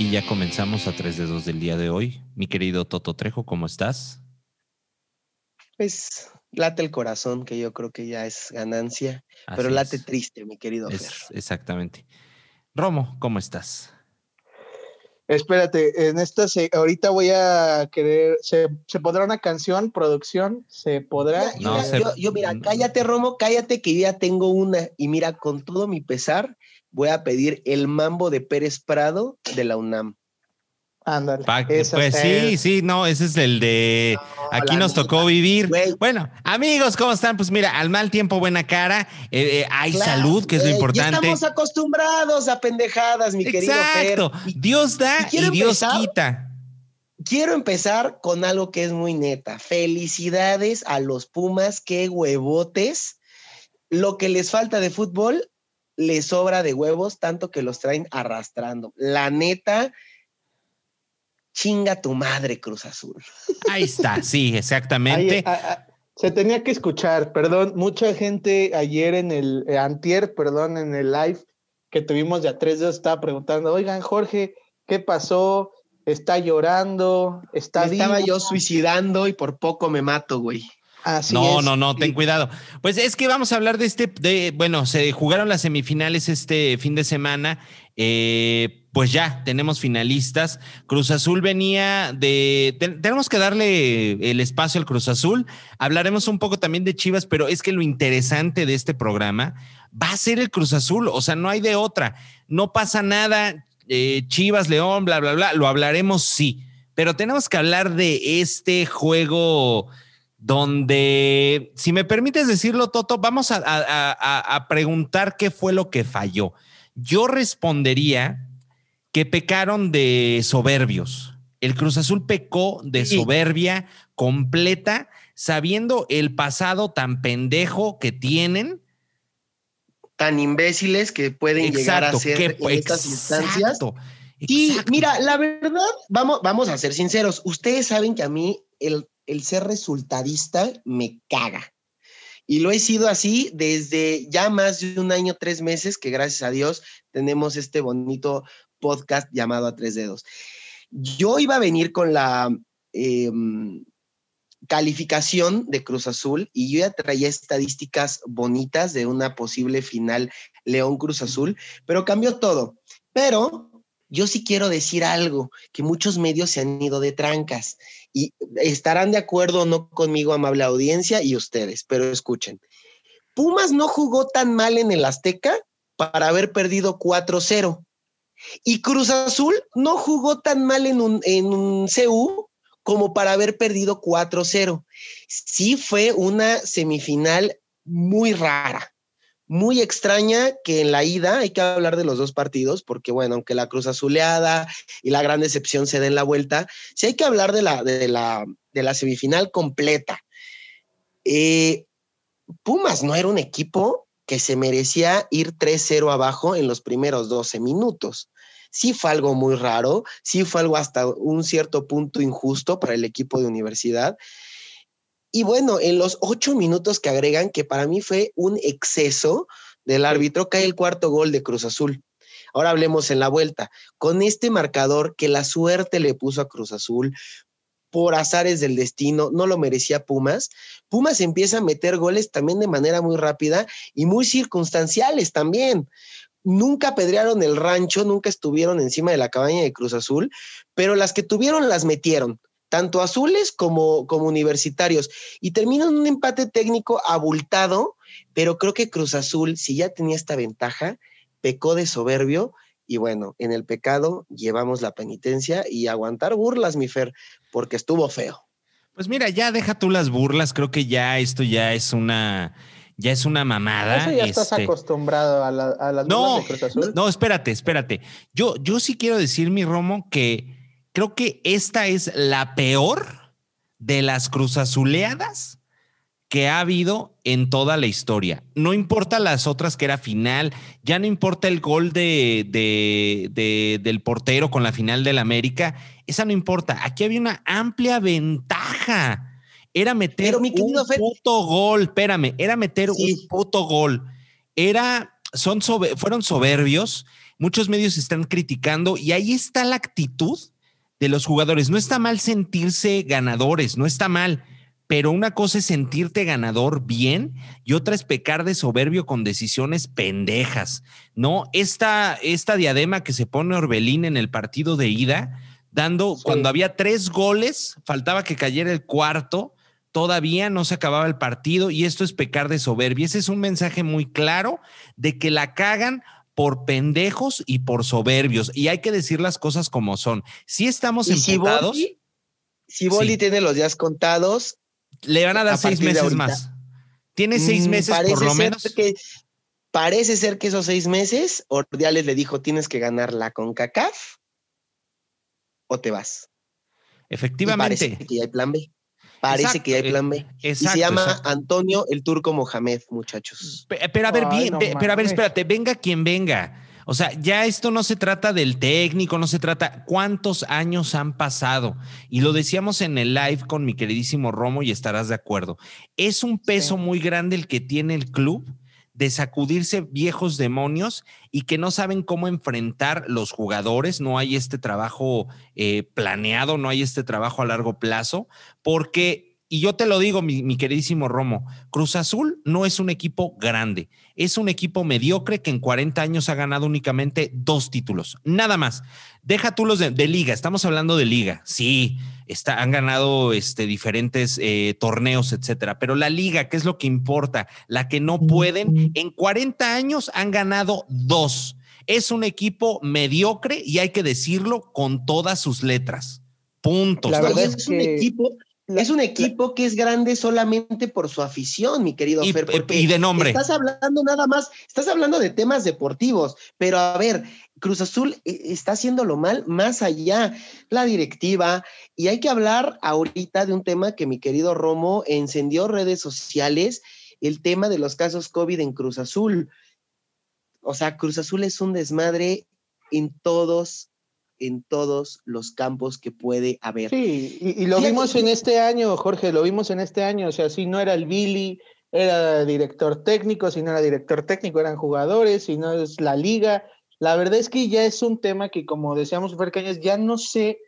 Y ya comenzamos a 3 de 2 del día de hoy. Mi querido Toto Trejo, ¿cómo estás? Pues late el corazón, que yo creo que ya es ganancia, pero late es. triste, mi querido Fer. Exactamente. Romo, ¿cómo estás? Espérate, en esta se, ahorita voy a querer, ¿se, se podrá una canción, producción? ¿Se podrá? No, se- yo, yo, mira, cállate, Romo, cállate, que yo ya tengo una. Y mira, con todo mi pesar, voy a pedir el mambo de Pérez Prado de la UNAM. Ándale. Pues sí, sí, no, ese es el de aquí nos tocó vivir. Bueno, amigos, ¿cómo están? Pues mira, al mal tiempo, buena cara. Eh, eh, hay Claro, salud, que es lo güey, Ya importante. estamos acostumbrados a pendejadas, mi querido Exacto. Fer. Y Dios da y Dios empezar- quita. quiero empezar con algo que es muy neta. Felicidades a los Pumas, qué huevotes. Lo que les falta de fútbol les sobra de huevos, tanto que los traen arrastrando. La neta, chinga tu madre, Cruz Azul. Ahí está, sí, Ahí- exactamente. a- a- se tenía que escuchar, perdón, mucha gente ayer en el, eh, antier, perdón, en el live que tuvimos de a tres días estaba preguntando, oigan, Jorge, ¿qué pasó? ¿Está llorando? ¿Está Me estaba vivo?" yo suicidando y por poco me mato, güey. Así no, es. no, no, ten cuidado. Pues es que vamos a hablar de este, de, bueno, se jugaron las semifinales este fin de semana. eh, pues ya tenemos finalistas. Cruz Azul venía de. te- tenemos que darle el espacio al Cruz Azul. Hablaremos un poco también de Chivas, pero es que lo interesante de este programa va a ser el Cruz Azul. O sea, no hay de otra. No pasa nada. eh, Chivas, León, bla, bla, bla. Lo hablaremos, sí. Pero tenemos que hablar de este juego donde, si me permites decirlo, Toto, vamos a, a- a- a preguntar qué fue lo que falló. Yo respondería que pecaron de soberbios. El Cruz Azul pecó de soberbia completa, sabiendo el pasado tan pendejo que tienen. Tan imbéciles que pueden llegar a ser que- en estas instancias. exacto, exacto. mira, la verdad, vamos, vamos a ser sinceros. Ustedes saben que a mí el, el ser resultadista me caga. Y lo he sido así desde ya más de un año, tres meses, que gracias a Dios tenemos este bonito podcast llamado A Tres Dedos. Yo iba a venir con la em, calificación de Cruz Azul y yo ya traía estadísticas bonitas de una posible final León Cruz Azul, pero cambió todo. Pero yo sí quiero decir algo, que muchos medios se han ido de trancas y estarán de acuerdo o no conmigo, amable audiencia y ustedes, pero escuchen. Pumas no jugó tan mal en el Azteca para haber perdido 4-0. Y Cruz Azul no jugó tan mal en un, en un CU como para haber perdido 4-0. Sí fue una semifinal muy rara muy extraña que en la ida hay que hablar de los dos partidos, porque bueno, aunque la cruz azuleada y la gran decepción se den la vuelta, sí hay que hablar de la, de la, de la semifinal completa. Eh, Pumas no era un equipo que se merecía ir 3-0 abajo en los primeros 12 minutos. Sí fue algo muy raro, sí fue algo hasta un cierto punto injusto para el equipo de universidad. Y bueno, en los ocho minutos que agregan, que para mí fue un exceso del árbitro, cae el cuarto gol de Cruz Azul. Ahora hablemos en la vuelta. Con este marcador que la suerte le puso a Cruz Azul, por azares del destino, no lo merecía Pumas. Pumas empieza a meter goles también de manera muy rápida y muy circunstanciales también. Nunca apedrearon el rancho, nunca estuvieron encima de la cabaña de Cruz Azul, pero las que tuvieron las metieron tanto azules como, como universitarios. Y termina en un empate técnico abultado, pero creo que Cruz Azul, si ya tenía esta ventaja, pecó de soberbio. Y bueno, en el pecado llevamos la penitencia y aguantar burlas, mi Fer, porque estuvo feo. Pues mira, ya deja tú las burlas, creo que ya esto ya es una, ya es una mamada. Eso ya estás este. acostumbrado a, la- a las No, burlas de Cruz Azul. No, espérate, espérate. Yo, yo sí quiero decir, mi Romo, que creo que esta es la peor de las cruzazuleadas que ha habido en toda la historia. No importa las otras que era final, ya no importa el gol de, de- de- del portero con la final del América, esa no importa. Aquí había una amplia ventaja. Era meter Pero, mi querido un Fer- puto gol, espérame, era meter Sí. un puto gol. Era son fueron soberbios, muchos medios están criticando y ahí está la actitud de los jugadores. No está mal sentirse ganadores, no está mal, pero una cosa es sentirte ganador bien y otra es pecar de soberbio con decisiones pendejas. No, esta, esta diadema que se pone Orbelín en el partido de ida, dando cuando había tres goles, faltaba que cayera el cuarto todavía no se acababa el partido y esto es pecar de soberbia. Ese es un mensaje muy claro de que la cagan por pendejos y por soberbios. Y hay que decir las cosas como son. Si estamos emputados. Si Boli, tiene los días contados. Le van a dar seis meses más. Tiene seis mm, meses por lo menos. Que, parece ser que esos seis meses, Ordiales le dijo: tienes que ganar la CONCACAF o te vas. Efectivamente. Y hay plan B. Parece que hay plan B. y se llama Antonio el Turco Mohamed, muchachos. Pero, a ver, bien, pero a ver, espérate, venga quien venga. O sea, ya esto no se trata del técnico, no se trata cuántos años han pasado. Y lo decíamos en el live con mi queridísimo Romo y estarás de acuerdo. Es un peso muy grande el que tiene el club de sacudirse viejos demonios y que no saben cómo enfrentar los jugadores, no hay este trabajo eh, planeado, no hay este trabajo a largo plazo, porque y yo te lo digo, mi, queridísimo Romo, Cruz Azul no es un equipo grande, es un equipo mediocre que en 40 años ha ganado únicamente dos títulos, nada más. Deja tú los de, liga, estamos hablando de liga, sí, está, han ganado este, diferentes eh, torneos, etcétera, pero la liga, ¿qué es lo que importa? La que no pueden, en 40 años han ganado dos. Es un equipo mediocre y hay que decirlo con todas sus letras. Punto. La verdad es, un equipo es un equipo que es grande solamente por su afición, mi querido y, Fer. y de nombre. Estás hablando nada más, estás hablando de temas deportivos, pero a ver, Cruz Azul eh, está haciéndolo mal más allá, la directiva, y hay que hablar ahorita de un tema que mi querido Romo encendió redes sociales, el tema de los casos COVID en Cruz Azul. O sea, Cruz Azul es un desmadre en todos en todos los campos que puede haber. Sí, y, lo vimos en este año, Jorge, lo vimos en este año, o sea, si no era el Billy, era director técnico, si no era director técnico, eran jugadores, si no es la liga. La verdad es que ya es un tema que, como decíamos, Fercañas, ya no sé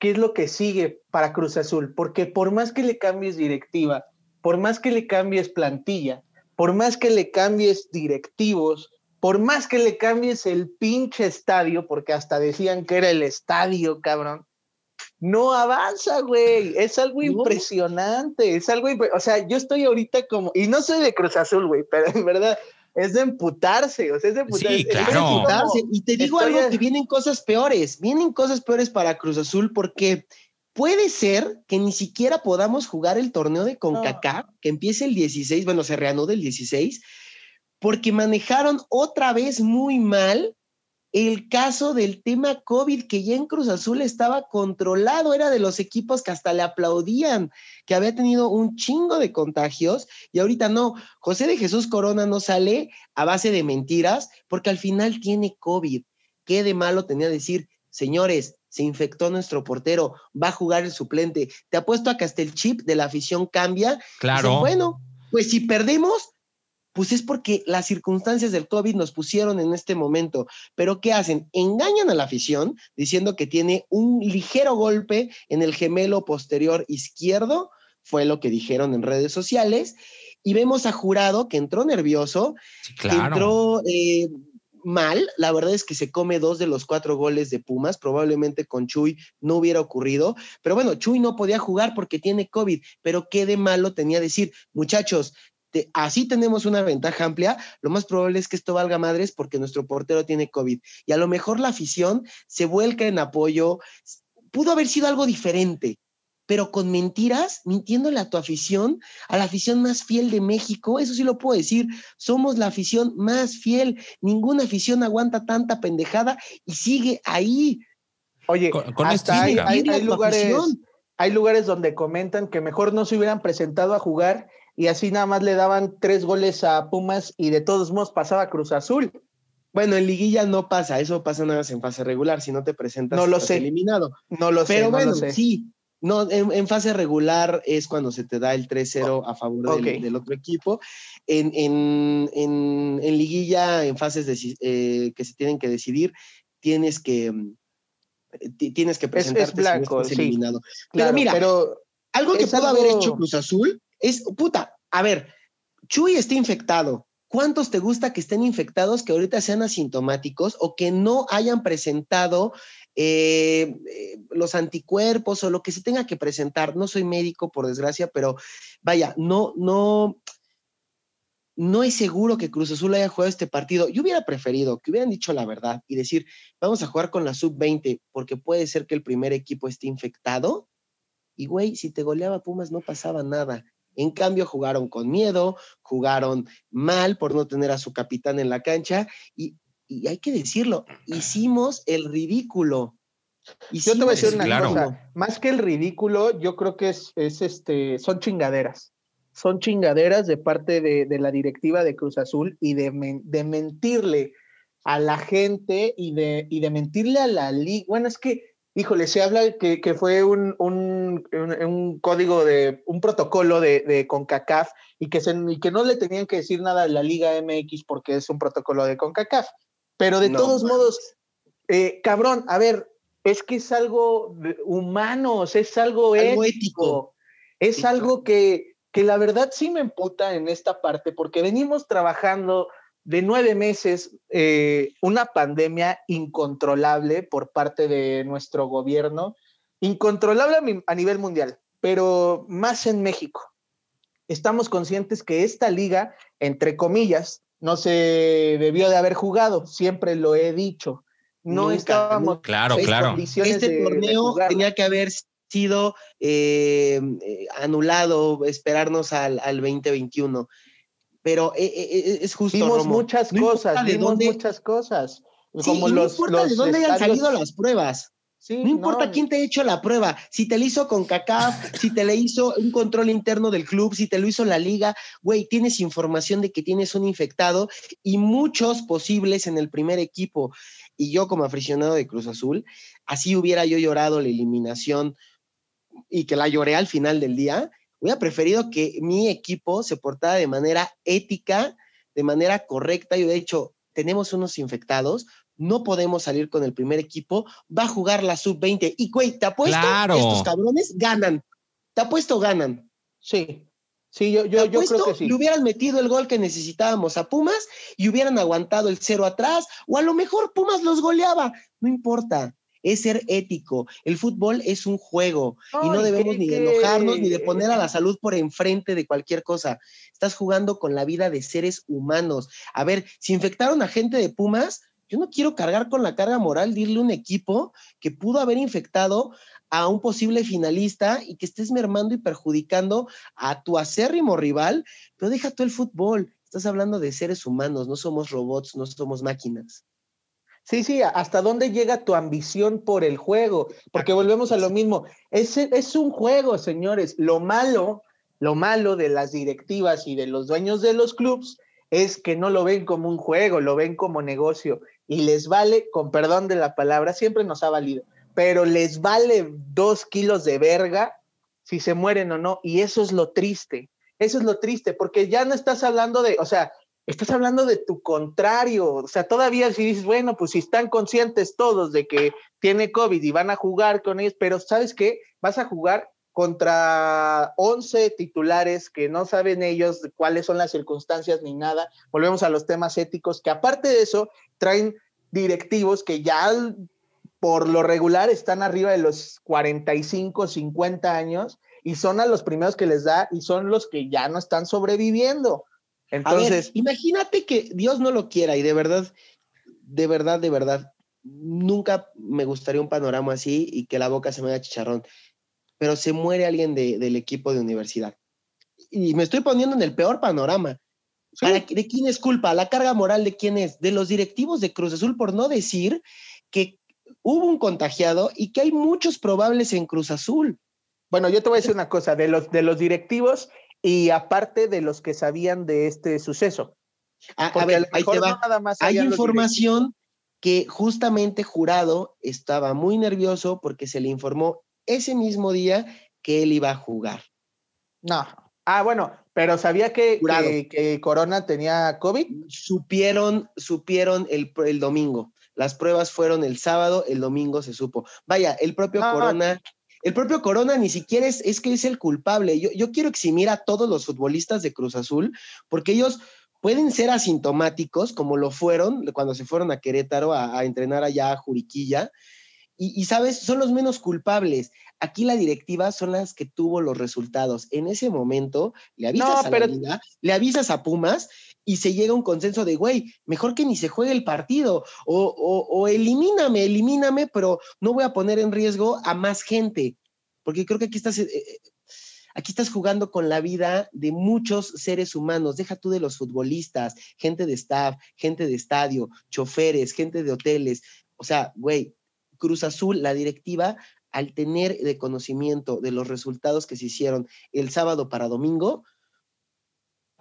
qué es lo que sigue para Cruz Azul, porque por más que le cambies directiva, por más que le cambies plantilla, por más que le cambies directivos, por más que le cambies el pinche estadio, porque hasta decían que era el estadio, cabrón, no avanza, güey. Es algo impresionante, es algo, o sea, yo estoy ahorita como, y no soy de Cruz Azul, güey, pero en verdad es de emputarse, o sea, es de emputarse. Sí, claro. Y te digo algo que vienen cosas peores, vienen cosas peores para Cruz Azul porque puede ser que ni siquiera podamos jugar el torneo de CONCACAF, que empiece el 16, bueno, se reanude el 16, porque manejaron otra vez muy mal el caso del tema COVID, que ya en Cruz Azul estaba controlado, era de los equipos que hasta le aplaudían, que había tenido un chingo de contagios y ahorita no. José de Jesús Corona no sale a base de mentiras porque al final tiene COVID. ¿Qué de malo tenía decir, señores? Se infectó nuestro portero, va a jugar el suplente. Te apuesto a que hasta el chip de la afición cambia. Claro. bueno, pues si perdemos, pues es porque las circunstancias del COVID nos pusieron en este momento. Pero ¿qué hacen? Engañan a la afición diciendo que tiene un ligero golpe en el gemelo posterior izquierdo, fue lo que dijeron en redes sociales. Y vemos a Jurado que entró nervioso, que entró eh, mal. La verdad es que se come dos de los cuatro goles de Pumas. Probablemente con Chuy no hubiera ocurrido. Pero bueno, Chuy no podía jugar porque tiene COVID. Pero qué de malo tenía decir, muchachos, así tenemos una ventaja amplia, lo más probable es que esto valga madres porque nuestro portero tiene COVID. Y a lo mejor la afición se vuelca en apoyo. Pudo haber sido algo diferente, pero con mentiras, mintiéndole a tu afición, a la afición más fiel de México, eso sí lo puedo decir, somos la afición más fiel, ninguna afición aguanta tanta pendejada y sigue ahí. Oye, con, hasta hay, lugares, hay lugares donde comentan que mejor no se hubieran presentado a jugar y así nada más le daban tres goles a Pumas y de todos modos pasaba Cruz Azul. Bueno, en liguilla no pasa, eso pasa nada más en fase regular, si no te presentas no lo sé. eliminado. No lo Pero sé. bueno, sé. sí, No, en, fase regular es cuando se te da el 3-0 a favor del, otro equipo. En, en, liguilla, en fases eh, que se tienen que decidir, tienes que, tienes que presentarte es, blanco, eliminado. pero mira, algo que pudo haber hecho Cruz Azul es, puta, a ver, Chuy está infectado. ¿Cuántos te gusta que estén infectados que ahorita sean asintomáticos o que no hayan presentado eh, eh, los anticuerpos o lo que se tenga que presentar? No soy médico, por desgracia, pero vaya, no, no, no es seguro que Cruz Azul haya jugado este partido. Yo hubiera preferido que hubieran dicho la verdad y decir, vamos a jugar con la sub-20 porque puede ser que el primer equipo esté infectado. Y güey, si te goleaba Pumas no pasaba nada. En cambio, jugaron con miedo, jugaron mal por no tener a su capitán en la cancha y, hay que decirlo, hicimos el ridículo. yo te voy a decir una cosa, más que el ridículo, yo creo que es, es este, son chingaderas son chingaderas de parte de, la directiva de Cruz Azul y de, mentirle a la gente y de, y de mentirle a la liga. Bueno, es que, híjole, se habla que, que fue un, un, un, código de, un protocolo de, de CONCACAF y que, se, y que no le tenían que decir nada a la Liga MX porque es un protocolo de CONCACAF. Pero de todos modos, eh, cabrón, a ver, es que es algo humano, es algo, ético, es algo que que la verdad sí me emputa en esta parte porque venimos trabajando de nueve meses eh, una pandemia incontrolable por parte de nuestro gobierno, incontrolable a nivel mundial, pero más en México. Estamos conscientes que esta liga, entre comillas, no se debió de haber jugado, siempre lo he dicho. No estábamos claro, claro. Este torneo tenía que haber sido eh, anulado, esperarnos al, al 2021. Pero eh, es justo. Vimos muchas cosas, vimos muchas cosas. Como no importa de dónde hayan salido las pruebas. no importa quién te ha hecho la prueba, si te lo hizo con CACAF, si te le hizo un control interno del club, si te lo hizo la liga, güey, tienes información de que tienes un infectado y muchos posibles en el primer equipo. Y yo como aficionado de Cruz Azul, así hubiera yo llorado la eliminación y que la lloré al final del día, hubiera preferido que mi equipo se portara de manera ética, de manera correcta. Yo, de hecho, tenemos unos infectados, no podemos salir con el primer equipo, va a jugar la sub-20. Y, güey, te apuesto, estos cabrones ganan. Te apuesto, ganan. Sí. Sí, yo, yo, yo creo que sí. Le hubieran metido el gol que necesitábamos a Pumas y hubieran aguantado el cero atrás, o a lo mejor Pumas los goleaba. No importa es ser ético. El fútbol es un juego y no debemos ni de enojarnos ni de poner a la salud por enfrente de cualquier cosa. Estás jugando con la vida de seres humanos. A ver, si infectaron a gente de Pumas, yo no quiero cargar con la carga moral de irle a un equipo que pudo haber infectado a un posible finalista y que estés mermando y perjudicando a tu acérrimo rival, pero deja tú el fútbol. Estás hablando de seres humanos, no somos robots, no somos máquinas. Sí, sí, hasta dónde llega tu ambición por el juego, porque volvemos a lo mismo. Es, es un juego, señores. Lo malo, lo malo de las directivas y de los dueños de los clubs es que no lo ven como un juego, lo ven como negocio y les vale, con perdón de la palabra, siempre nos ha valido, pero les vale dos kilos de verga si se mueren o no. Y eso es lo triste. Eso es lo triste, porque ya no estás hablando de, o sea, estás hablando de tu contrario. O sea, todavía si dices, bueno, pues si están conscientes todos de que tiene COVID y van a jugar con ellos, pero ¿sabes qué? Vas a jugar contra 11 titulares que no saben ellos cuáles son las circunstancias ni nada. Volvemos a los temas éticos, que aparte de eso, traen directivos que ya por lo regular están arriba de los 45, 50 años y son a los primeros que les da y son los que ya no están sobreviviendo. Entonces, imagínate que Dios no lo quiera y de verdad, de verdad, de verdad, nunca me gustaría un panorama así y que la boca se me haga chicharrón, pero se muere alguien del equipo de universidad. Y me estoy poniendo en el peor panorama. ¿De quién es culpa? ¿La carga moral de quién es? De los directivos de Cruz Azul, por no decir que hubo un contagiado y que hay muchos probables en Cruz Azul. Bueno, yo te voy a decir una cosa, de los, de los directivos y aparte de los que sabían de este suceso. A, ver, ahí te va. Hay información que justamente Jurado estaba muy nervioso porque se le informó ese mismo día que él iba a jugar. No. Ah, bueno, pero sabía que, que, Corona tenía COVID. Supieron, supieron el, el, domingo. Las pruebas fueron el sábado, el domingo se supo. Vaya, el propio Corona, el propio Corona ni siquiera es, es que es el culpable. Yo, yo quiero eximir a todos los futbolistas de Cruz Azul, porque ellos pueden ser asintomáticos, como lo fueron cuando se fueron a Querétaro a, a entrenar allá a Juriquilla. Y, y, sabes, son los menos culpables. Aquí la directiva son las que tuvo los resultados. En ese momento le avisas a la liga, le avisas a Pumas y se llega a un consenso de, güey, mejor que ni se juegue el partido o, o, elimíname, elimíname, pero no voy a poner en riesgo a más gente, porque creo que aquí estás... Eh, eh, aquí estás jugando con la vida de muchos seres humanos. Deja tú de los futbolistas, gente de staff, gente de estadio, choferes, gente de hoteles. O sea, güey, Cruz Azul, la directiva, al tener de conocimiento de los resultados que se hicieron el sábado para domingo,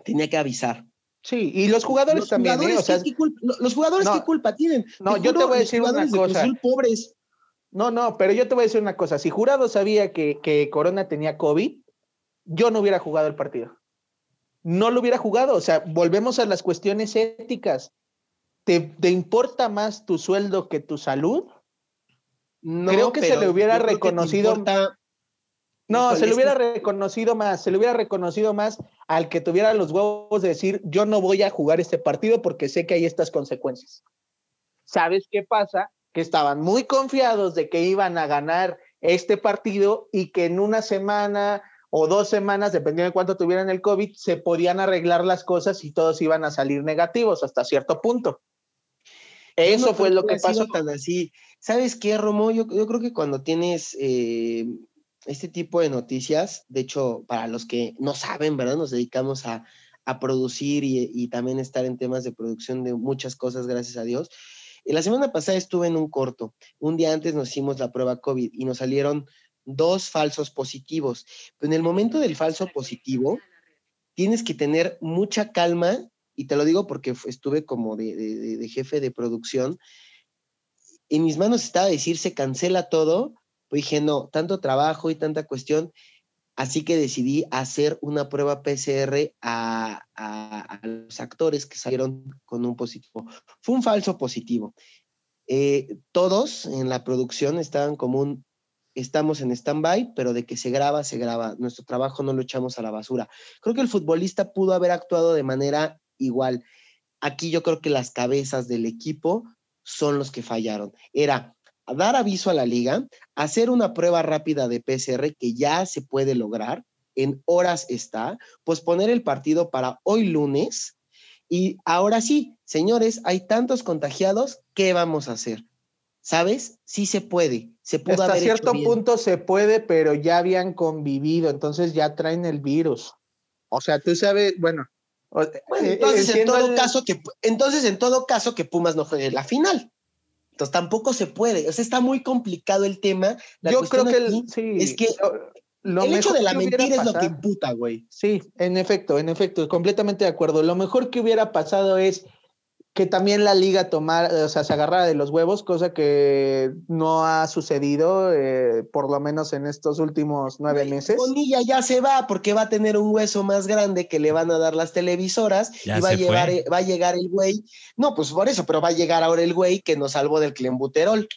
tenía que avisar. Sí, y los jugadores también. ¿eh? los jugadores, ¿qué culpa tienen? No, yo te voy a decir una cosa. pobres. No, no, pero yo te voy a decir una cosa. Si Jurado sabía que, que Corona tenía COVID, yo no hubiera jugado el partido. No lo hubiera jugado. O sea, volvemos a las cuestiones éticas. ¿Te, te importa más tu sueldo que tu salud? creo que se le hubiera reconocido. No, se le hubiera reconocido más, se le hubiera reconocido más al que tuviera los huevos de decir, yo no voy a jugar este partido porque sé que hay estas consecuencias. ¿Sabes qué pasa? Que estaban muy confiados de que iban a ganar este partido y que en una semana o dos semanas, dependiendo de cuánto tuvieran el COVID, se podían arreglar las cosas y todos iban a salir negativos hasta cierto punto. Eso fue lo que pasó. Tan así. ¿Sabes qué, Romo? Yo, creo que cuando tienes eh, este tipo de noticias, de hecho, para los que no saben, ¿verdad? Nos dedicamos a, producir y, también estar en temas de producción de muchas cosas, gracias a Dios. La semana pasada estuve en un corto. Un día antes nos hicimos la prueba COVID y nos salieron dos falsos positivos. Pero en el momento del falso positivo, tienes que tener mucha calma, y te lo digo porque estuve como de, de jefe de producción, en mis manos estaba decir, se cancela todo, pues dije, no, tanto trabajo y tanta cuestión, así que decidí hacer una prueba PCR a, los actores que salieron con un positivo. Fue un falso positivo. Eh, todos en la producción estaban como un, estamos en stand-by, pero de que se graba, se graba. Nuestro trabajo no lo echamos a la basura. Creo que el futbolista pudo haber actuado de manera igual. Aquí yo creo que las cabezas del equipo son los que fallaron. Era dar aviso a la liga, hacer una prueba rápida de PCR que ya se puede lograr, en horas está, pues poner el partido para hoy lunes. Y ahora sí, señores, hay tantos contagiados, ¿qué vamos a hacer? ¿Sabes? Sí se puede. Se pudo Hasta cierto punto se puede, pero ya habían convivido, entonces ya traen el virus. O sea, tú sabes, bueno, eh, entonces, en todo caso que, entonces, en todo caso, que Pumas no juegue la final. Entonces, tampoco se puede. O sea, está muy complicado el tema. Yo creo que sí, es que lo, el hecho de la mentira es lo que imputa, güey. Sí, en efecto, en efecto, completamente de acuerdo. Lo mejor que hubiera pasado es que también la liga tomara, o sea, se agarrara de los huevos, cosa que no ha sucedido, eh, por lo menos en estos últimos nueve meses. Bonilla ya se va porque va a tener un hueso más grande que le van a dar las televisoras y va a, llevar, va a llegar el güey. No, pues por eso, pero va a llegar ahora el güey que nos salvó del clembuterol.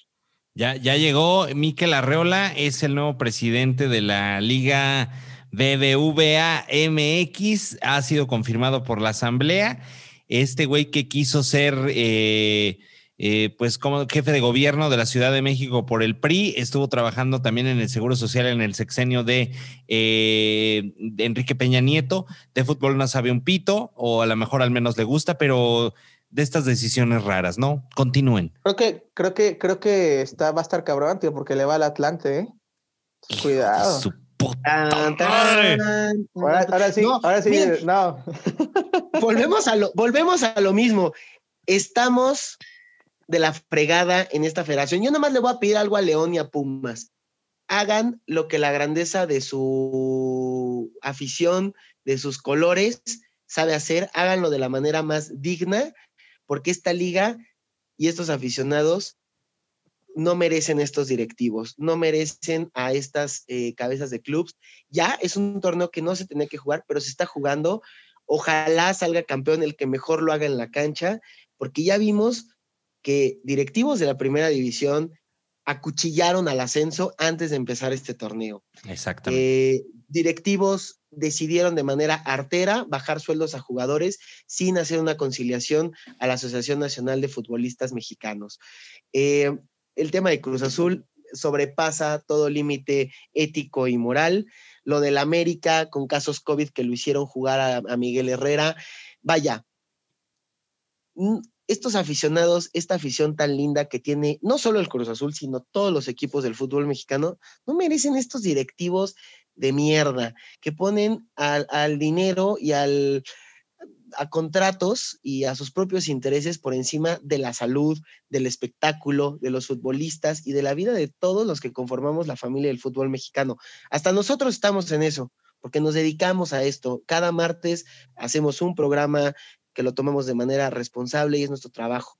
Ya, ya llegó Miquel Arreola, es el nuevo presidente de la Liga BBVA MX, ha sido confirmado por la Asamblea este güey que quiso ser, eh, eh, pues, como jefe de gobierno de la Ciudad de México por el PRI, estuvo trabajando también en el Seguro Social en el sexenio de, eh, Enrique Peña Nieto. De fútbol no sabe un pito, o a lo mejor al menos le gusta, pero de estas decisiones raras, ¿no? Continúen. Creo que, creo que, creo que está, va a estar cabrón, tío, porque le va al Atlante, ¿eh? Cuidado. Ahora, sí, ahora sí, no. volvemos, a lo, volvemos a lo mismo. Estamos de la fregada en esta federación. Yo nomás le voy a pedir algo a León y a Pumas. Hagan lo que la grandeza de su afición, de sus colores, sabe hacer. Háganlo de la manera más digna, porque esta liga y estos aficionados no merecen estos directivos, no merecen a estas eh, cabezas de clubes. Ya es un torneo que no se tenía que jugar, pero se está jugando. Ojalá salga campeón el que mejor lo haga en la cancha, porque ya vimos que directivos de la primera división acuchillaron al ascenso antes de empezar este torneo. Exactamente. Eh, directivos decidieron de manera artera bajar sueldos a jugadores sin hacer una conciliación a la Asociación Nacional de Futbolistas Mexicanos. Eh, el tema de Cruz Azul sobrepasa todo límite ético y moral. Lo del América con casos COVID que lo hicieron jugar a, Miguel Herrera. Vaya, estos aficionados, esta afición tan linda que tiene no solo el Cruz Azul, sino todos los equipos del fútbol mexicano, no merecen estos directivos de mierda que ponen al dinero y al, a contratos y a sus propios intereses por encima de la salud, del espectáculo, de los futbolistas y de la vida de todos los que conformamos la familia del fútbol mexicano. Hasta nosotros estamos en eso, porque nos dedicamos a esto. Cada martes hacemos un programa que lo tomamos de manera responsable y es nuestro trabajo.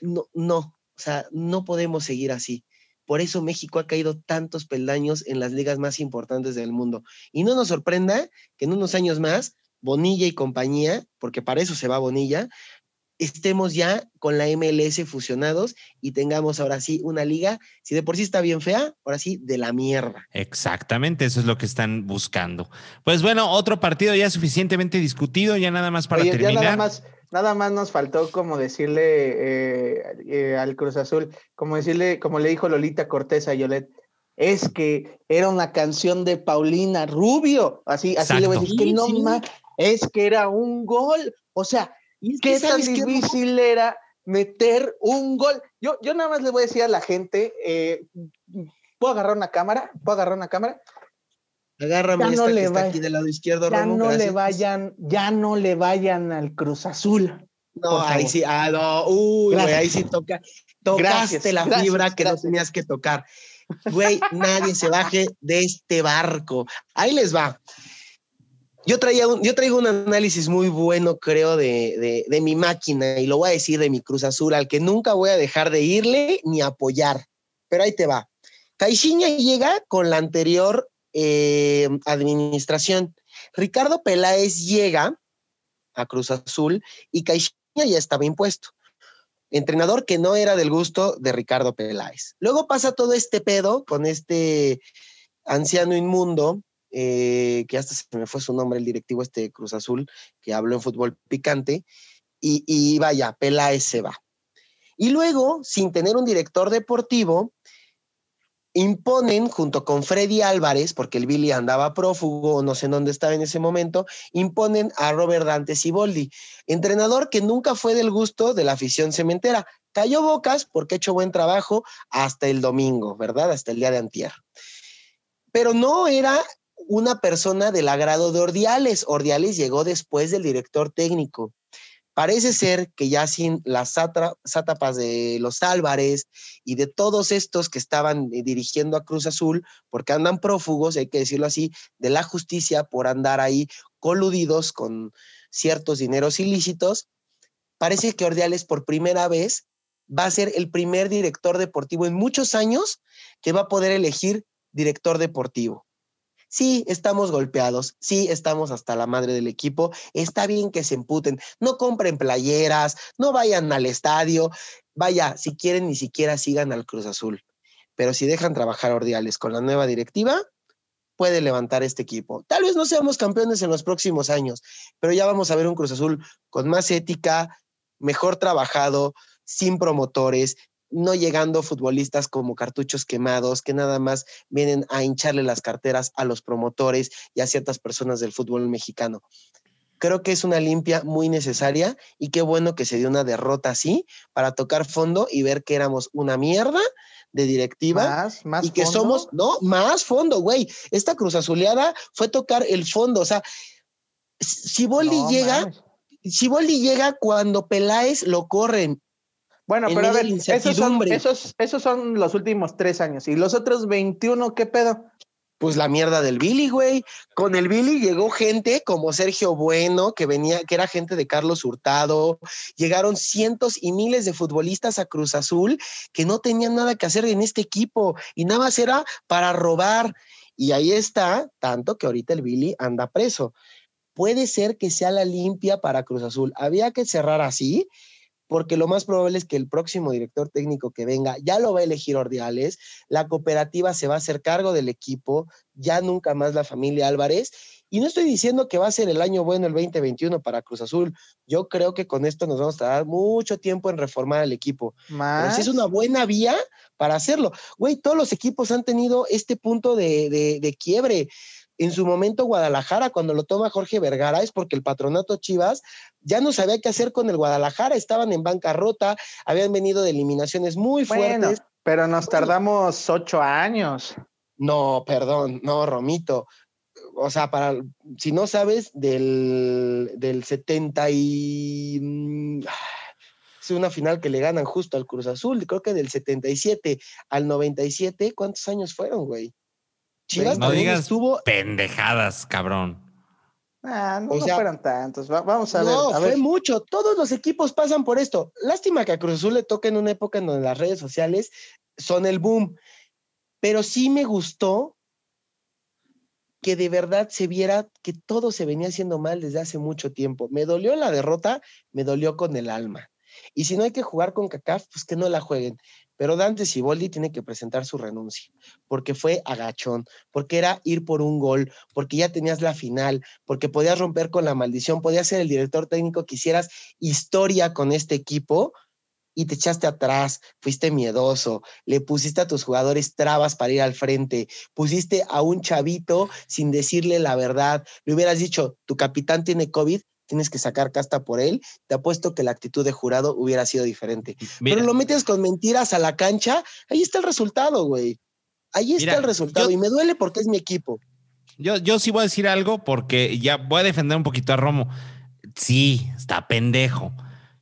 No, no, o sea, no podemos seguir así. Por eso México ha caído tantos peldaños en las ligas más importantes del mundo. Y no nos sorprenda que en unos años más Bonilla y compañía, porque para eso se va Bonilla, estemos ya con la MLS fusionados y tengamos ahora sí una liga, si de por sí está bien fea, ahora sí de la mierda. Exactamente, eso es lo que están buscando. Pues bueno, otro partido ya suficientemente discutido, ya nada más para terminar. nada más, nada más nos faltó como decirle eh, eh, al Cruz Azul, como decirle, como le dijo Lolita Cortés a Yolet, es que era una canción de Paulina Rubio, así, así le voy a decir que no más es que era un gol. O sea, ¿qué tan difícil era meter un gol? Yo, yo nada más le voy a decir a la gente, eh, ¿puedo agarrar una cámara? ¿Puedo agarrar una cámara? Agárrame ya esta que está aquí del lado izquierdo, Ya no le vayan, ya no le vayan al Cruz Azul. No, ahí sí, ah, no, uy, güey, ahí sí toca, tocaste la fibra que no tenías que tocar. Güey, nadie se baje de este barco. Ahí les va. Yo, traía yo traigo un análisis muy bueno, creo, de, de, mi máquina y lo voy a decir de mi Cruz Azul, al que nunca voy a dejar de irle ni apoyar. Pero ahí te va. Caixinha llega con la anterior eh, administración. Ricardo Peláez llega a Cruz Azul y Caixinha ya estaba impuesto. Entrenador que no era del gusto de Ricardo Peláez. Luego pasa todo este pedo con este anciano inmundo eh, que hasta se me fue su nombre, el directivo este Cruz Azul, que habló en fútbol picante, y, y vaya, Peláez se va. Y luego, sin tener un director deportivo, imponen junto con Freddy Álvarez, porque el Billy andaba prófugo, no sé dónde estaba en ese momento, imponen a Robert Dante Siboldi, entrenador que nunca fue del gusto de la afición cementera. Cayó bocas porque ha hecho buen trabajo hasta el domingo, ¿verdad? Hasta el día de antier. Pero no era una persona del agrado de Ordiales. Ordiales llegó después del director técnico. Parece ser que ya sin las sátapas de los Álvarez y de todos estos que estaban eh, dirigiendo a Cruz Azul, porque andan prófugos, hay que decirlo así, de la justicia por andar ahí coludidos con ciertos dineros ilícitos, parece que Ordiales por primera vez va a ser el primer director deportivo en muchos años que va a poder elegir director deportivo. Sí, estamos golpeados, sí, estamos hasta la madre del equipo, está bien que se emputen, no compren playeras, no vayan al estadio, vaya, si quieren ni siquiera sigan al Cruz Azul, pero si dejan trabajar Ordiales con la nueva directiva, puede levantar este equipo. Tal vez no seamos campeones en los próximos años, pero ya vamos a ver un Cruz Azul con más ética, mejor trabajado, sin promotores, no llegando futbolistas como cartuchos quemados que nada más vienen a hincharle las carteras a los promotores y a ciertas personas del fútbol mexicano. Creo que es una limpia muy necesaria y qué bueno que se dio una derrota así para tocar fondo y ver que éramos una mierda de directiva y que somos, no, más fondo, güey. Esta cruz azuleada fue tocar el fondo, o sea, si Boldi llega, si Boldi llega cuando Peláez lo corren bueno, pero a ver, esos son, esos, esos son los últimos tres años. ¿Y los otros 21 qué pedo? Pues la mierda del Billy, güey. Con el Billy llegó gente como Sergio Bueno, que venía, que era gente de Carlos Hurtado. Llegaron cientos y miles de futbolistas a Cruz Azul que no tenían nada que hacer en este equipo y nada más era para robar. Y ahí está, tanto que ahorita el Billy anda preso. Puede ser que sea la limpia para Cruz Azul. Había que cerrar así porque lo más probable es que el próximo director técnico que venga ya lo va a elegir Ordiales, la cooperativa se va a hacer cargo del equipo, ya nunca más la familia Álvarez. Y no estoy diciendo que va a ser el año bueno el 2021 para Cruz Azul. Yo creo que con esto nos vamos a tardar mucho tiempo en reformar el equipo. Pero sí es una buena vía para hacerlo. Güey, todos los equipos han tenido este punto de, de, de quiebre en su momento Guadalajara, cuando lo toma Jorge Vergara, es porque el patronato Chivas ya no sabía qué hacer con el Guadalajara, estaban en bancarrota, habían venido de eliminaciones muy fuertes. pero nos tardamos ocho años. No, perdón, no, Romito. O sea, para, si no sabes, del, del 70 y... Mm, es una final que le ganan justo al Cruz Azul, creo que del 77 al 97, ¿cuántos años fueron, güey? Chivas no digas estuvo... pendejadas, cabrón. Ah, no, fueron tantos. vamos a ver. No, fue mucho. Todos los equipos pasan por esto. Lástima que a Cruz Azul le toque en una época en donde las redes sociales son el boom. Pero sí me gustó que de verdad se viera que todo se venía haciendo mal desde hace mucho tiempo. Me dolió la derrota, me dolió con el alma. Y si no hay que jugar con CACAF, pues que no la jueguen. Pero Dante Siboldi tiene que presentar su renuncia, porque fue agachón, porque era ir por un gol, porque ya tenías la final, porque podías romper con la maldición, podías ser el director técnico que hicieras historia con este equipo y te echaste atrás, fuiste miedoso, le pusiste a tus jugadores trabas para ir al frente, pusiste a un chavito sin decirle la verdad, le hubieras dicho, tu capitán tiene COVID, tienes que sacar casta por él, te apuesto que la actitud de jurado hubiera sido diferente. Pero lo metes con mentiras a la cancha, ahí está el resultado, güey. Ahí está el resultado y me duele porque es mi equipo. Yo, yo sí voy a decir algo porque ya voy a defender un poquito a Romo. Sí, está pendejo.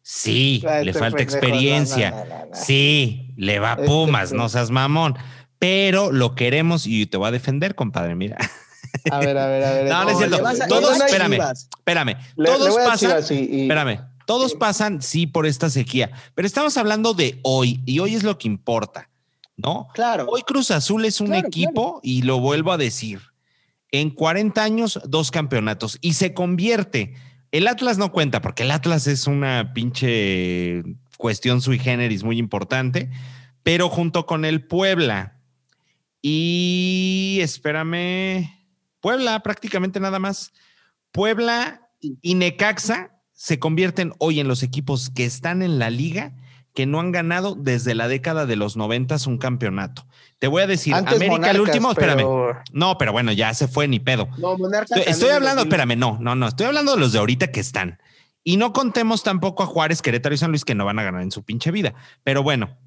Sí, le falta experiencia. sí, le va a Pumas, no seas mamón. Pero lo queremos y te voy a defender, compadre. Mira. A ver, a ver, a ver. No, no es cierto. Todos, espérame, espérame. Todos pasan. Espérame. Todos pasan, sí, por esta sequía. Pero estamos hablando de hoy y hoy es lo que importa, ¿no? Claro. Hoy Cruz Azul es un equipo y lo vuelvo a decir. En 40 años, dos campeonatos y se convierte. El Atlas no cuenta porque el Atlas es una pinche cuestión sui generis muy importante, pero junto con el Puebla y espérame, Puebla, prácticamente nada más. Puebla y Necaxa se convierten hoy en los equipos que están en la liga que no han ganado desde la década de los noventas un campeonato. Te voy a decir, América el último, espérame. No, pero bueno, ya se fue ni pedo. No, estoy, estoy hablando, espérame, no, no, no, estoy hablando de los de ahorita que están. Y no contemos tampoco a Juárez, Querétaro y San Luis que no van a ganar en su pinche vida. Pero bueno,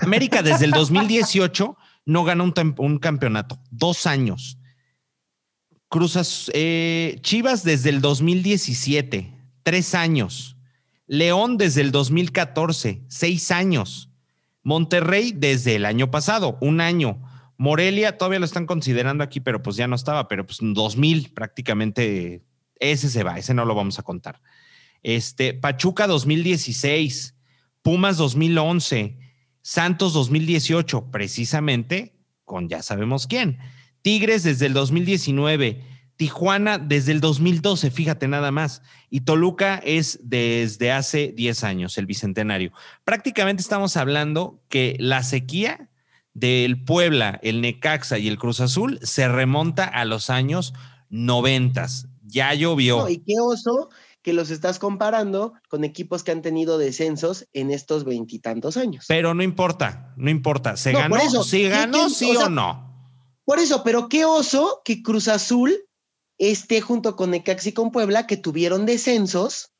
América desde el 2018 no gana un, un campeonato, dos años. Cruzas eh, Chivas desde el 2017, tres años. León desde el 2014, seis años. Monterrey desde el año pasado, un año. Morelia todavía lo están considerando aquí, pero pues ya no estaba, pero pues 2000 prácticamente, ese se va, ese no lo vamos a contar. Este, Pachuca 2016, Pumas 2011, Santos 2018, precisamente con ya sabemos quién. Tigres desde el 2019, Tijuana desde el 2012, fíjate nada más, y Toluca es desde hace 10 años, el bicentenario. Prácticamente estamos hablando que la sequía del Puebla, el Necaxa y el Cruz Azul se remonta a los años 90. Ya llovió. y qué oso que los estás comparando con equipos que han tenido descensos en estos veintitantos años. Pero no importa, no importa. ¿Se ganó? ¿Sí ganó, sí o no? Por eso, pero qué oso que Cruz Azul esté junto con Necaxi y con Puebla, que tuvieron descensos.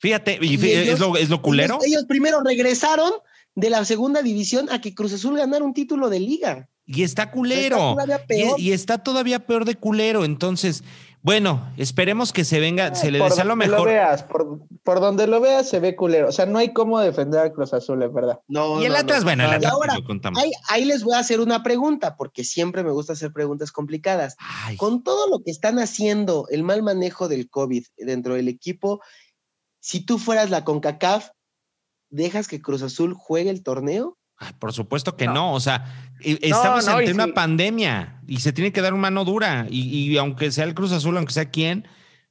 Fíjate, es, lo, culero. Ellos, primero regresaron de la segunda división a que Cruz Azul ganara un título de liga. Y está culero. y, está todavía peor de culero. Entonces, bueno, esperemos que se venga, se le desea lo mejor. Lo veas, por, por, donde lo veas se ve culero. O sea, no hay cómo defender al Cruz Azul, es verdad. No, y el Atlas, bueno, el Atlas ahora, ahí, ahí, les voy a hacer una pregunta, porque siempre me gusta hacer preguntas complicadas. Con todo lo que están haciendo, el mal manejo del COVID dentro del equipo, si tú fueras la CONCACAF, ¿dejas que Cruz Azul juegue el torneo? Por supuesto que no. O sea, e, estamos ante una pandemia y se tiene que dar una mano dura. Y, aunque sea el Cruz Azul, aunque sea quien,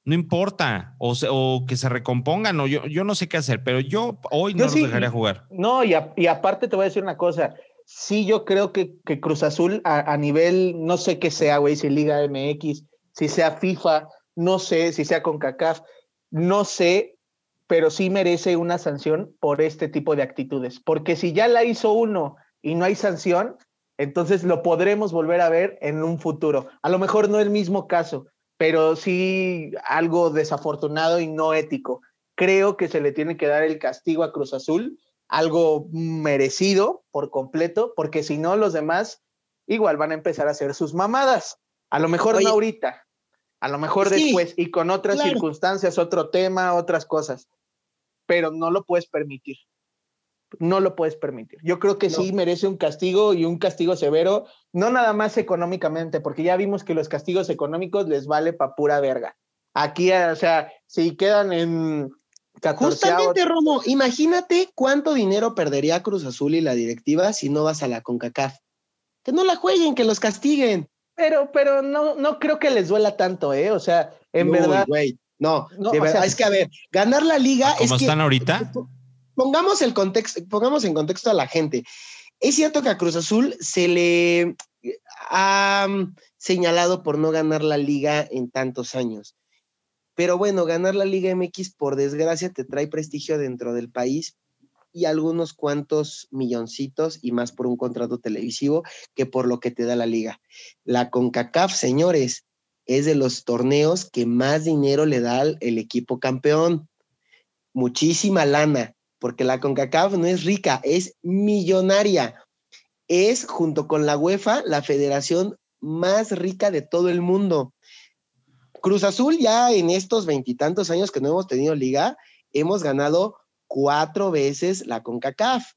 no importa. O, o que se recompongan. O yo, yo no sé qué hacer, pero yo hoy no los dejaría jugar. No, y, y, aparte te voy a decir una cosa. Sí, yo creo que, que Cruz Azul a, a, nivel, no sé qué sea, güey, si Liga MX, si sea FIFA, no sé, si sea CONCACAF, no sé, pero sí merece una sanción por este tipo de actitudes. Porque si ya la hizo uno y no hay sanción, entonces lo podremos volver a ver en un futuro. A lo mejor no el mismo caso, pero sí algo desafortunado y no ético. Creo que se le tiene que dar el castigo a Cruz Azul, algo merecido por completo, porque si no, los demás igual van a empezar a hacer sus mamadas. A lo mejor no ahorita, a lo mejor después y con otras circunstancias, otro tema, otras cosas pero no lo puedes permitir. No lo puedes permitir. Yo creo que sí merece un castigo y un castigo severo, no nada más económicamente, porque ya vimos que los castigos económicos les vale pa' pura verga. Aquí, o sea, si quedan en 14 Justamente, Romo, imagínate cuánto dinero perdería Cruz Azul y la directiva si no vas a la CONCACAF. Que no la jueguen, que los castiguen. Pero, pero no, no creo que les duela tanto, ¿eh? O sea, en verdad. No, de verdad, es que a ver, ganar la liga ¿Cómo están ahorita? Pongamos el contexto, pongamos en contexto a la gente. Es cierto que a Cruz Azul se le ha señalado por no ganar la liga en tantos años. Pero bueno, ganar la Liga MX, por desgracia, te trae prestigio dentro del país y algunos cuantos milloncitos y más por un contrato televisivo que por lo que te da la liga. La CONCACAF, señores, es de los torneos que más dinero le da el equipo campeón. Muchísima lana, porque la CONCACAF no es rica, es millonaria. Es, junto con la UEFA, la federación más rica de todo el mundo. Cruz Azul ya en estos veintitantos años que no hemos tenido liga, hemos ganado cuatro veces la CONCACAF.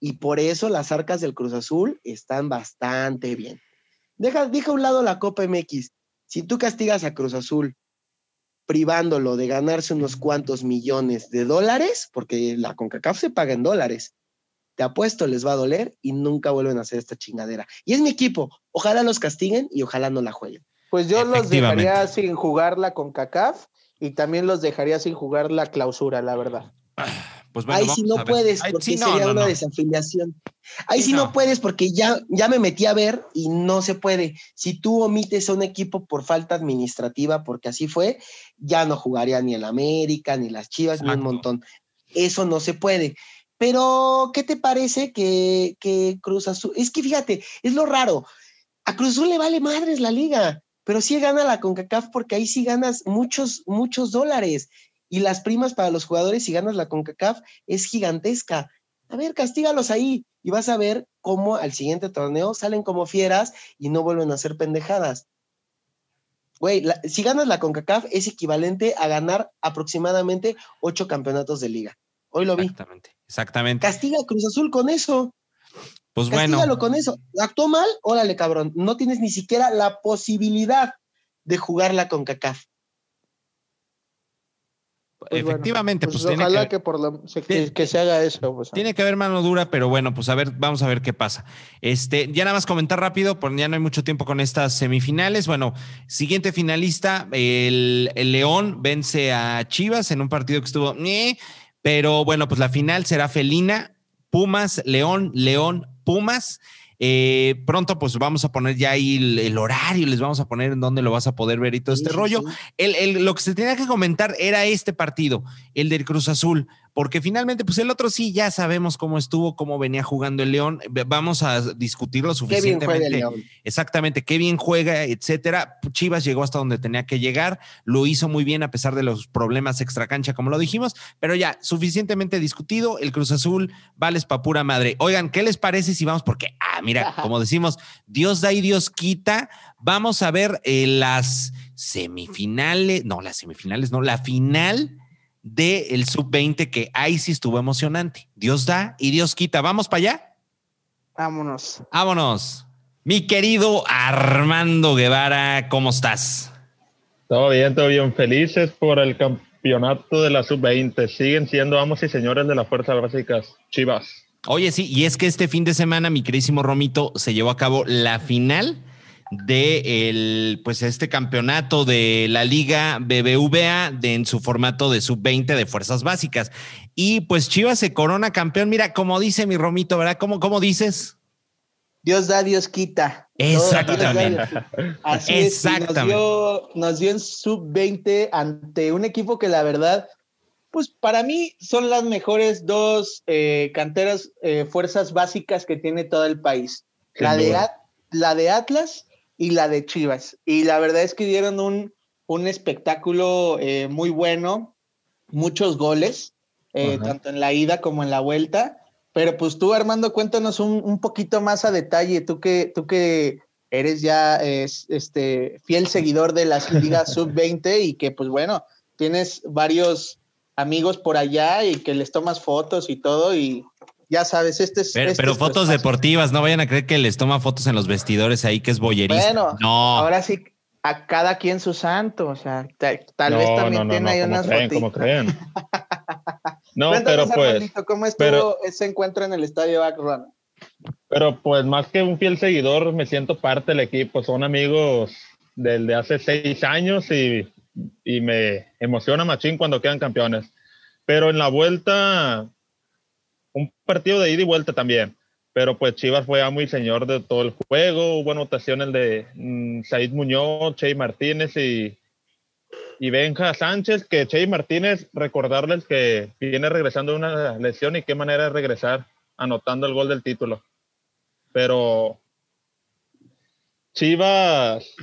Y por eso las arcas del Cruz Azul están bastante bien. Deja, deja a un lado la Copa MX. Si tú castigas a Cruz Azul privándolo de ganarse unos cuantos millones de dólares, porque la CONCACAF se paga en dólares, te apuesto les va a doler y nunca vuelven a hacer esta chingadera. Y es mi equipo, ojalá los castiguen y ojalá no la jueguen. Pues yo los dejaría sin jugar la CONCACAF y también los dejaría sin jugar la clausura, la verdad. Pues Ahí sí no puedes, porque sería una desafiliación. Ahí sí, no. puedes, porque ya, ya me metí a ver y no se puede. Si tú omites a un equipo por falta administrativa, porque así fue, ya no jugaría ni el América, ni las Chivas, ni un montón. Eso no se puede. Pero, ¿qué te parece que, que Cruz Azul? Es que fíjate, es lo raro. A Cruz Azul le vale madres la liga, pero sí gana la CONCACAF porque ahí sí ganas muchos, muchos dólares y las primas para los jugadores si ganas la CONCACAF es gigantesca. A ver, castígalos ahí y vas a ver cómo al siguiente torneo salen como fieras y no vuelven a hacer pendejadas. Güey, si ganas la CONCACAF es equivalente a ganar aproximadamente ocho campeonatos de liga. Hoy lo vi. Exactamente, exactamente. Castiga a Cruz Azul con eso. Pues Castígalo bueno. con eso. ¿Actuó mal? Órale, cabrón. No tienes ni siquiera la posibilidad de jugar la CONCACAF. Pues efectivamente, pues, pues ojalá que, por lo, que, se haga eso. Pues, tiene que haber mano dura, pero bueno, pues a ver, vamos a ver qué pasa. Este, ya nada más comentar rápido, porque ya no hay mucho tiempo con estas semifinales. Bueno, siguiente finalista, el, León vence a Chivas en un partido que estuvo, pero bueno, pues la final será Felina, Pumas, León, León, Pumas. Eh, pronto, pues vamos a poner ya ahí el, horario, les vamos a poner en dónde lo vas a poder ver y todo este rollo. El, lo que se tenía que comentar era este partido, el del Cruz Azul, porque finalmente, pues el otro sí, ya sabemos cómo estuvo, cómo venía jugando el León. Vamos a discutirlo suficientemente. Exactamente, qué bien juega, etcétera. Chivas llegó hasta donde tenía que llegar, lo hizo muy bien a pesar de los problemas extracancha, como lo dijimos, pero ya, suficientemente discutido. El Cruz Azul, vales pa' pura madre. Oigan, ¿qué les parece si vamos? Porque, ah, mira, como decimos, Dios da y Dios quita. Vamos a ver eh, las semifinales, no, las semifinales, no, la final del sub-20, que ahí sí estuvo emocionante. Dios da y Dios quita. ¿Vamos para allá? Vámonos. Vámonos. Mi querido Armando Guevara, ¿cómo estás? Todo bien, todo bien. Felices por el campeonato de la sub-20. Siguen siendo amos y señores de las fuerzas básicas Chivas. Oye, sí, y es que este fin de semana, mi queridísimo Romito, se llevó a cabo la final de el, pues este campeonato de la Liga BBVA de, en su formato de sub-20 de fuerzas básicas. Y pues Chivas se corona campeón. Mira, como dice mi Romito, ¿verdad? ¿Cómo, cómo dices? Dios da, Dios quita. Exactamente. Así Exactamente. nos, dio, nos dio en sub-20 ante un equipo que la verdad, pues para mí son las mejores dos eh, canteras, eh, fuerzas básicas que tiene todo el país. La de, la de Atlas y la de Chivas. Y la verdad es que dieron un, un espectáculo eh, muy bueno, muchos goles, eh, tanto en la ida como en la vuelta. Pero pues tú, Armando, cuéntanos un, un poquito más a detalle, tú que, tú que eres ya este, fiel seguidor de las ligas sub-20 y que pues bueno, tienes varios amigos por allá y que les tomas fotos y todo y ya sabes, este es. Pero, este fotos deportivas, no vayan a creer que les toma fotos en los vestidores ahí, que es bollerista. Bueno, no. ahora sí, a cada quien su santo, o sea, tal vez también tiene ahí unas fotos. Como creen. no, pero pues. ¿Cómo estuvo ese encuentro en el estadio Akron? Pero pues más que un fiel seguidor, me siento parte del equipo. Son amigos del de hace seis años y, y me emociona machín cuando quedan campeones. Pero en la vuelta, un partido de ida y vuelta también. Pero pues Chivas fue amo y señor de todo el juego. Hubo anotaciones de mm, Said Muñoz, Chey Martínez y, y Benja Sánchez, que Chey Martínez, recordarles que viene regresando de una lesión y qué manera de regresar anotando el gol del título. Pero Chivas,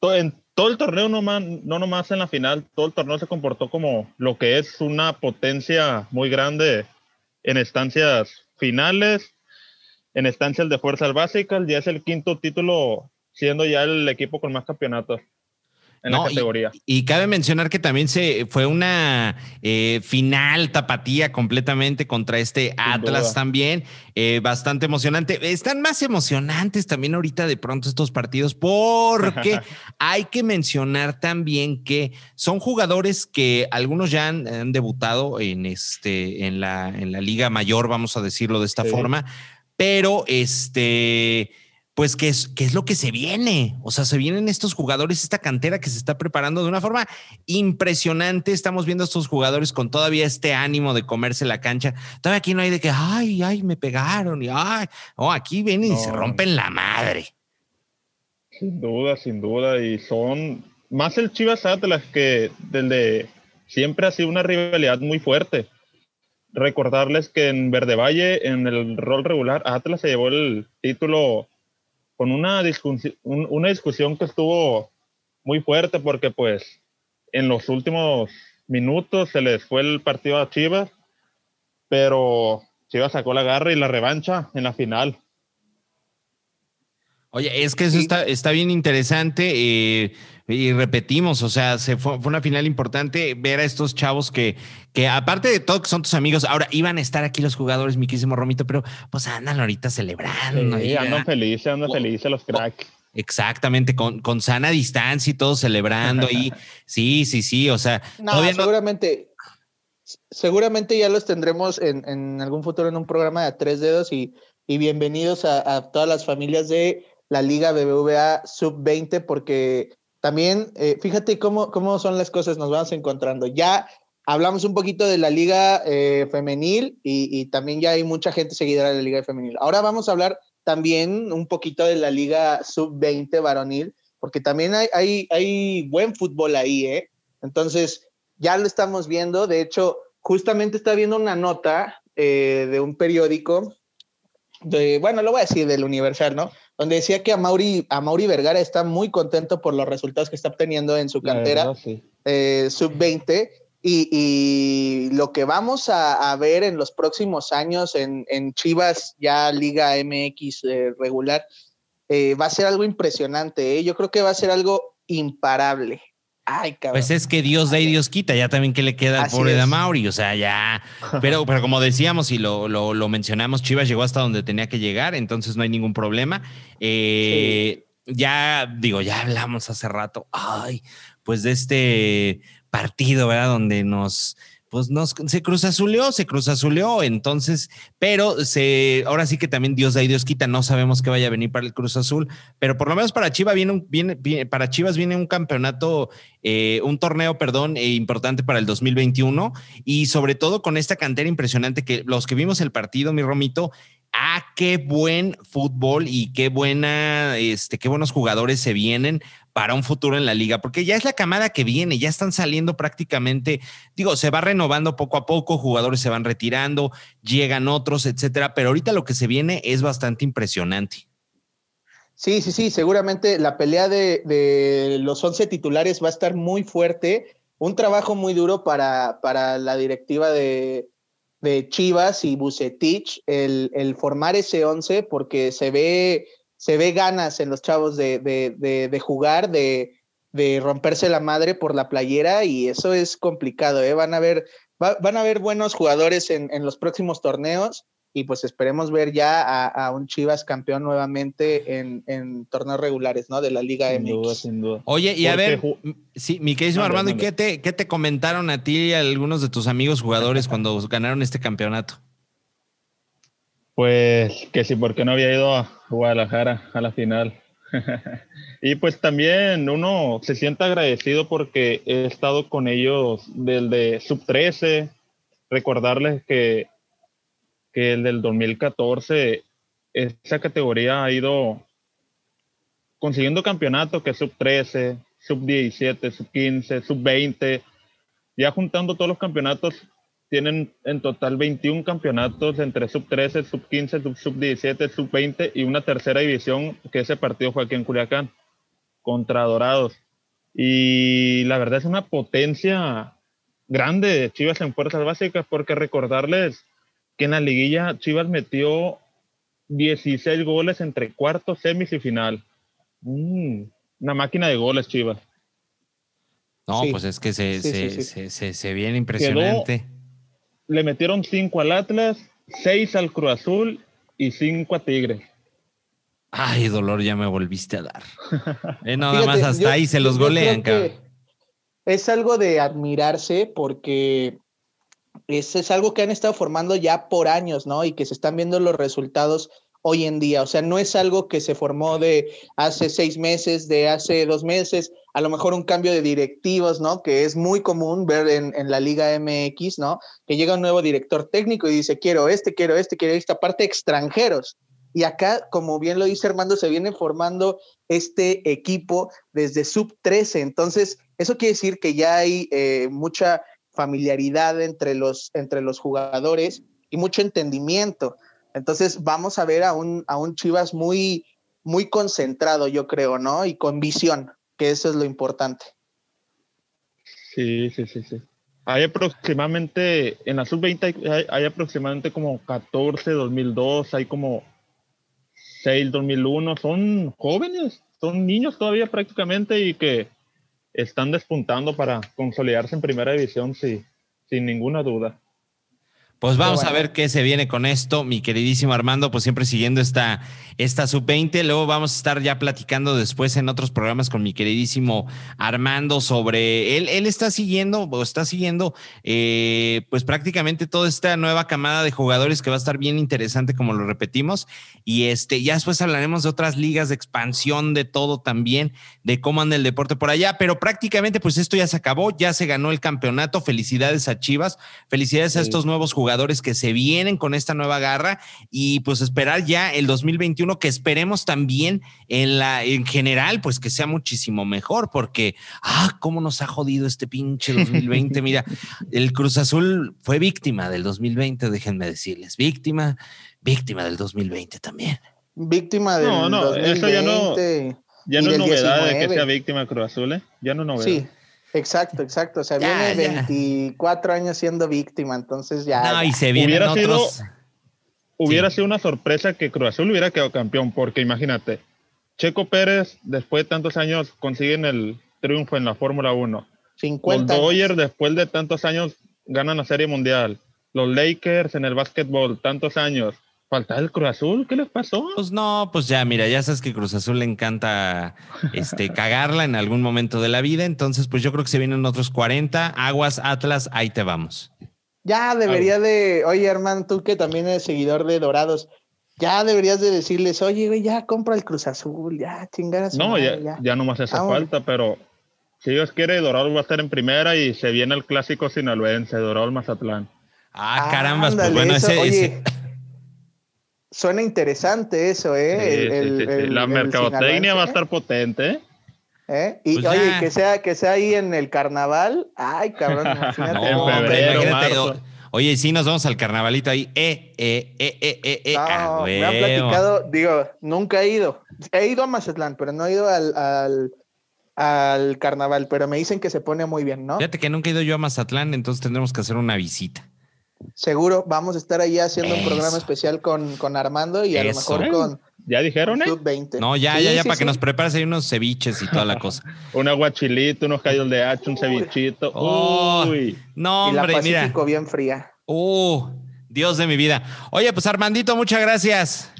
en todo el torneo, no, no nomás en la final, todo el torneo se comportó como lo que es una potencia muy grande en estancias finales, en estancias de fuerzas básicas, ya es el quinto título siendo ya el equipo con más campeonatos en la categoría. Y, cabe mencionar que también se fue una eh, final tapatía completamente contra este Atlas también, eh, bastante emocionante. Están más emocionantes también ahorita de pronto estos partidos porque hay que mencionar también que son jugadores que algunos ya han, debutado en este en la en la liga mayor, vamos a decirlo de esta forma, pero este pues ¿qué es, qué es lo que se viene. O sea, se vienen estos jugadores, esta cantera que se está preparando de una forma impresionante. Estamos viendo a estos jugadores con todavía este ánimo de comerse la cancha. Todavía aquí no hay de que, ay, ay, me pegaron y ay, oh, aquí vienen y se rompen la madre. Sin duda, sin duda. Y son más el Chivas Atlas que desde siempre ha sido una rivalidad muy fuerte. Recordarles que en Verde Valle, en el rol regular, Atlas se llevó el título con una discusión, una discusión que estuvo muy fuerte porque pues en los últimos minutos se les fue el partido a Chivas, pero Chivas sacó la garra y la revancha en la final. Oye, es que eso está, está bien interesante. Eh, y repetimos, o sea, se fue, una final importante ver a estos chavos que, que aparte de todo que son tus amigos, ahora iban a estar aquí los jugadores, miquísimo Romito, pero pues andan ahorita celebrando. Sí, andan felices, andan felices los cracks. Exactamente, con, con sana distancia y todo celebrando y sí, sí, sí, o sea, no, seguramente, seguramente ya los tendremos en, en, algún futuro en un programa de tres dedos y, y bienvenidos a, a todas las familias de la Liga BBVA Sub-20 porque también, eh, fíjate cómo, cómo son las cosas, nos vamos encontrando. Ya hablamos un poquito de la liga eh, femenil y, también ya hay mucha gente seguidora de la liga femenil. Ahora vamos a hablar también un poquito de la liga sub-20 varonil, porque también hay, hay, buen fútbol ahí, ¿eh? Entonces, ya lo estamos viendo. De hecho, justamente está viendo una nota eh, de un periódico, de, bueno, lo voy a decir del Universal, ¿no? Donde decía que a Mauri, a Mauri Vergara está muy contento por los resultados que está obteniendo en su cantera eh, sub-20 y, lo que vamos a, ver en los próximos años en, Chivas, ya Liga MX eh, regular, va a ser algo impresionante. Yo creo que va a ser algo imparable. Ay, cabrón. Pues es que Dios da y Dios quita, ya también que le queda al pobre de Mauri, o sea, ya. Pero, pero como decíamos y lo, lo, mencionamos, Chivas llegó hasta donde tenía que llegar, entonces no hay ningún problema. Eh, ya, digo, ya hablamos hace rato, ay, pues de este partido, ¿verdad? Donde nos pues nos, se cruzazuleó, se cruzazuleó, entonces, pero se, ahora sí que también Dios da y Dios quita, no sabemos qué vaya a venir para el Cruz Azul, pero por lo menos para Chivas viene, un, viene, para Chivas viene un campeonato, eh, un torneo, perdón, eh, importante para el 2021 y sobre todo con esta cantera impresionante que los que vimos el partido, mi Romito, ah, qué buen fútbol y qué buena, este, qué buenos jugadores se vienen para un futuro en la liga, porque ya es la camada que viene, ya están saliendo prácticamente, digo, se va renovando poco a poco, jugadores se van retirando, llegan otros, etcétera, pero ahorita lo que se viene es bastante impresionante. Sí, sí, sí, seguramente la pelea de, los 11 titulares va a estar muy fuerte, un trabajo muy duro para, para la directiva de, Chivas y Bucetich, el, el formar ese 11, porque se ve se ve ganas en los chavos de, de, jugar, de, romperse la madre por la playera y eso es complicado, ¿eh? Van a ver, van a ver buenos jugadores en, los próximos torneos y pues esperemos ver ya a, un Chivas campeón nuevamente en, torneos regulares, ¿no? De la Liga MX. sin duda. Oye, y a ver, sí, mi querido Armando, ¿y qué te, qué te comentaron a ti y a algunos de tus amigos jugadores cuando ganaron este campeonato? Pues que sí, porque no había ido a Guadalajara a la final. y pues también uno se siente agradecido porque he estado con ellos desde sub 13. Recordarles que, que el del 2014, esa categoría ha ido consiguiendo campeonatos que sub 13, sub 17, sub 15, sub 20. Ya juntando todos los campeonatos, tienen en total 21 campeonatos entre sub 13, sub 15, sub 17, sub 20 y una tercera división que ese partido fue aquí en Culiacán contra Dorados. Y la verdad es una potencia grande de Chivas en fuerzas básicas porque recordarles que en la liguilla Chivas metió 16 goles entre cuartos, semis y final. Mm, una máquina de goles Chivas. No, pues es que se, se, se, viene impresionante le metieron cinco al Atlas, seis al Cruz Azul y cinco a Tigres. Ay, dolor, ya me volviste a dar. Eh, nada más hasta ahí se los golean, cabrón. Es algo de admirarse porque es, es algo que han estado formando ya por años, ¿no? Y que se están viendo los resultados hoy en día. O sea, no es algo que se formó de hace seis meses, de hace dos meses, a lo mejor un cambio de directivos, ¿no? Que es muy común ver en, la Liga MX, ¿no? Que llega un nuevo director técnico y dice, quiero este, quiero este, quiero esta parte extranjeros. Y acá, como bien lo dice Armando, se viene formando este equipo desde sub 13. Entonces, eso quiere decir que ya hay eh, mucha familiaridad entre los, entre los jugadores y mucho entendimiento. Entonces vamos a ver a un, a un Chivas muy, muy concentrado, yo creo, ¿no? Y con visión, que eso es lo importante. Sí, sí, sí, sí. Hay aproximadamente, en la sub-20 hay, aproximadamente como 14, 2002, hay como 6, 2001, son jóvenes, son niños todavía prácticamente y que están despuntando para consolidarse en primera división, sí, sin ninguna duda. Pues vamos a ver qué se viene con esto, mi queridísimo Armando, pues siempre siguiendo esta, esta sub-20. Luego vamos a estar ya platicando después en otros programas con mi queridísimo Armando sobre él. Él está siguiendo, o está siguiendo, eh, pues prácticamente toda esta nueva camada de jugadores que va a estar bien interesante, como lo repetimos. Y este, ya después hablaremos de otras ligas de expansión, de todo también, de cómo anda el deporte por allá. Pero prácticamente, pues esto ya se acabó, ya se ganó el campeonato. Felicidades a Chivas, felicidades a estos nuevos jugadores jugadores que se vienen con esta nueva garra y pues esperar ya el 2021 que esperemos también en la en general pues que sea muchísimo mejor porque ah cómo nos ha jodido este pinche 2020 mira el Cruz Azul fue víctima del 2020 déjenme decirles víctima víctima del 2020 también víctima del No, no, 2020 eso ya no- Ya y no es novedad de que 19. sea víctima Cruz Azul, ¿eh? Ya no es novedad. Sí, exacto, exacto. O sea, Ya, viene ya. 24 años siendo víctima, entonces ya. no ya. y se vienen Hubiera sido- otros Hubiera Sí. sido una sorpresa que Cruz Azul hubiera quedado campeón, porque imagínate, Checo Pérez, después de tantos años, consiguen el triunfo en la Fórmula 1. Los 50 años. Dodgers, después de tantos años, ganan la Serie Mundial. Los Lakers en el básquetbol, tantos años. ¿Falta el Cruz Azul? ¿Qué les pasó? Pues no, pues ya, mira, ya sabes que Cruz Azul le encanta este, cagarla en algún momento de la vida, entonces pues yo creo que se vienen otros 40, Aguas, Atlas, ahí te vamos. Ya debería de, oye, hermano, tú que también eres seguidor de Dorados, ya deberías de decirles, oye, güey, ya compra el Cruz Azul, ya, chingar a su No, madre, ya, ya no más hace falta, pero si Dios quiere, Dorado va a estar en primera y se viene el clásico sinaloense, Dorado Mazatlán. Ah, carambas, Ándale, pues bueno, eso, ese, oye, ese- Suena interesante eso, ¿eh? Sí, El- sí, el- sí, sí. el- La mercadotecnia va a estar potente, ¿eh? ¿eh? Y Pues oye, ya. que sea, que sea ahí en el carnaval, ay, cabrón, imagínate. En No, hombre, febrero, imagínate, Oye, sí, nos vamos al carnavalito ahí. Eh, eh, eh, eh, eh, eh. ah, No, me han platicado, digo, nunca he ido. He ido a Mazatlán, pero no he ido al, al, al carnaval, pero me dicen que se pone muy bien, ¿no? Fíjate que nunca he ido yo a Mazatlán, entonces tendremos que hacer una visita. Seguro vamos a estar ahí haciendo un programa especial con, con Armando y a lo mejor con ¿Ya dijeron, eh? Sub 20. No, ya, Sí, ya, ya, sí, para que nos prepares ahí unos ceviches y toda la cosa. Un aguachilito, unos callos de hacha, un cevichito. Oh. Uy. No, y la mira. Pacífico bien fría. Uh, Dios de mi vida. Oye, pues Armandito, muchas gracias.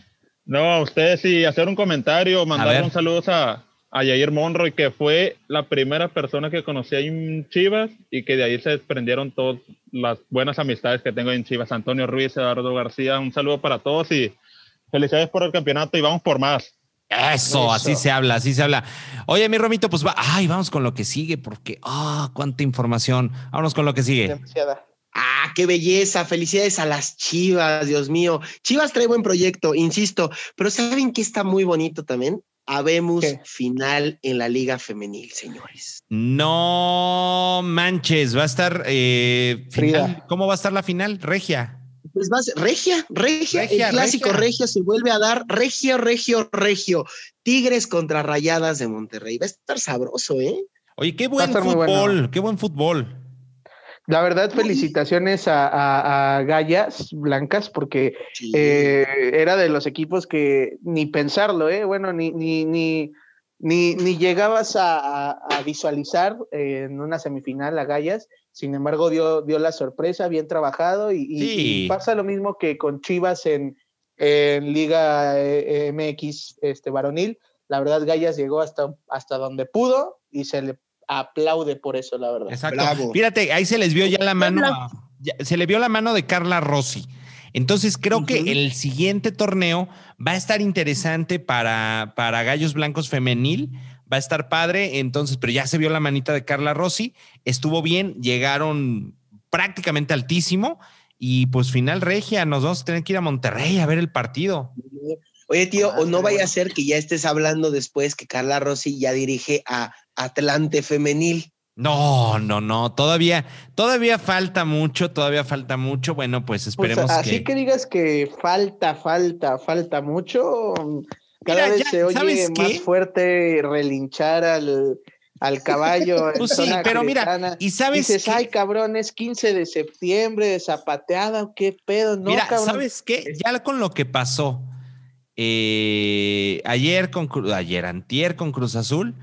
No, a ustedes sí, hacer un comentario, mandar un saludo a, a Yair Monroy, que fue la primera persona que conocí ahí en Chivas y que de ahí se desprendieron todas las buenas amistades que tengo en Chivas. Antonio Ruiz, Eduardo García, un saludo para todos y felicidades por el campeonato y vamos por más. Eso, Eso. así se habla, así se habla. Oye, mi Romito, pues va. Ay, vamos con lo que sigue, porque, ah, cuánta información. Vámonos con lo que sigue. Demasiada. Ah, qué belleza. Felicidades a las Chivas, Dios mío. Chivas trae buen proyecto, insisto, pero ¿saben qué está muy bonito también? Habemos ¿Qué? final en la Liga Femenil, señores. No manches, va a estar. eh, final. ¿Cómo va a estar la final? Regia. Pues va a ser regia, regia, Regia, el clásico regia. regio se vuelve a dar regio, regio, regio. Tigres contra Rayadas de Monterrey. Va a estar sabroso, ¿eh? Oye, qué buen fútbol, bueno. qué buen fútbol. La verdad, felicitaciones a, a, a Gallas Blancas, porque Sí. eh, era de los equipos que ni pensarlo, ¿eh? Bueno, ni, ni, ni, ni, ni llegabas a, visualizar eh, en una semifinal a Gallas. Sin embargo, dio, dio la sorpresa, bien trabajado. Y, y- Sí. y pasa lo mismo que con Chivas en, en Liga eh, MX este, varonil. La verdad, Gallas llegó hasta, hasta donde pudo y se le aplaude por eso, la verdad. Exacto. Bravo. Fíjate, ahí se les vio ya la mano, Puebla. a- ya- se le vio la mano de Carla Rossi. Entonces creo que el siguiente torneo va a estar interesante para, para Gallos Blancos Femenil. Va a estar padre, entonces, pero ya se vio la manita de Carla Rossi. Estuvo bien, llegaron prácticamente altísimo. Y pues final regia, nos vamos a tener que ir a Monterrey a ver el partido. Oye, tío, Ah, o no vaya bueno. a ser que ya estés hablando después que Carla Rossi ya dirige a Atlante Femenil. No, no, no, todavía, todavía falta mucho, todavía falta mucho. Bueno, pues Pues, esperemos así que... digas que falta, falta, falta mucho. Cada Mira, vez ya, se oye ¿sabes más qué? fuerte relinchar al, al caballo. en Pues sí, zona pero mira, y sabes Dices, qué? ay, cabrón, es 15 de septiembre, zapateada, ¿qué pedo? No, Mira, cabrón. ¿sabes qué? Ya con lo que pasó eh, ayer con ayer, antier con Cruz Azul,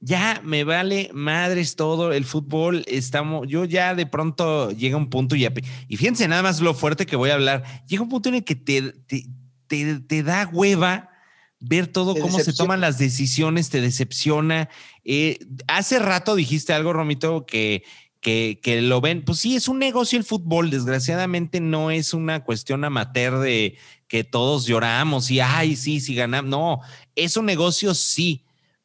ya me vale madres todo el fútbol. Estamos, yo ya de pronto llega un punto y, y fíjense nada más lo fuerte que voy a hablar. Llega un punto en el que te, te, te- te da hueva ver todo Te cómo se toman las decisiones, te decepciona. Eh, hace rato dijiste algo, Romito, que, que, que lo ven. Pues sí, es un negocio el fútbol. Desgraciadamente no es una cuestión amateur de que todos lloramos y ay, sí, sí ganamos. No, es un negocio, sí.